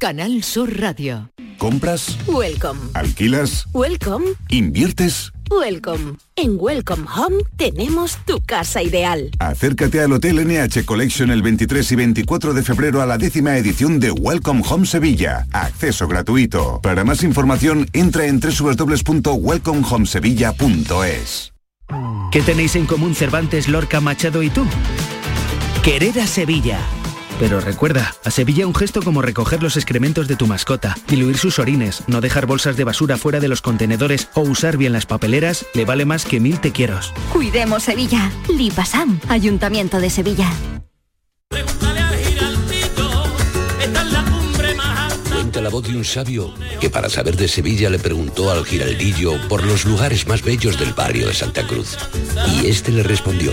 Canal Sur Radio. ¿Compras? Welcome. ¿Alquilas? Welcome. ¿Inviertes? Welcome. En Welcome Home tenemos tu casa ideal. Acércate al Hotel NH Collection el 23 y 24 de febrero a la décima edición de Welcome Home Sevilla. Acceso gratuito. Para más información, entra en www.welcomehomesevilla.es. ¿Qué tenéis en común Cervantes, Lorca, Machado y tú? Querer a Sevilla. Pero recuerda, a Sevilla un gesto como recoger los excrementos de tu mascota, diluir sus orines, no dejar bolsas de basura fuera de los contenedores o usar bien las papeleras le vale más que mil te quieros. Cuidemos Sevilla. Lipasam, Ayuntamiento de Sevilla. Cuenta la voz de un sabio que para saber de Sevilla le preguntó al giraldillo por los lugares más bellos del barrio de Santa Cruz. Y este le respondió,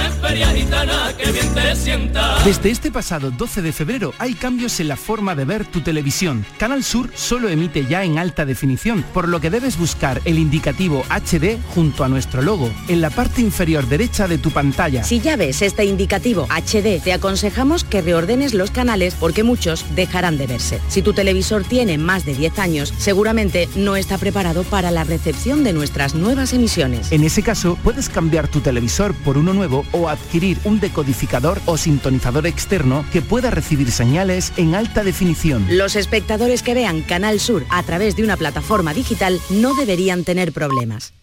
Desde este pasado 12 de febrero hay cambios en la forma de ver tu televisión. Canal Sur solo emite ya en alta definición, por lo que debes buscar el indicativo HD junto a nuestro logo en la parte inferior derecha de tu pantalla. Si ya ves este indicativo HD, te aconsejamos que reordenes los canales porque muchos dejarán de verse. Si tu televisor tiene más de 10 años, seguramente no está preparado para la recepción de nuestras nuevas emisiones. En ese caso, puedes cambiar tu televisor por uno nuevo o adquirir un decodificador o sintonizador externo que pueda recibir señales en alta definición. Los espectadores que vean Canal Sur a través de una plataforma digital no deberían tener problemas.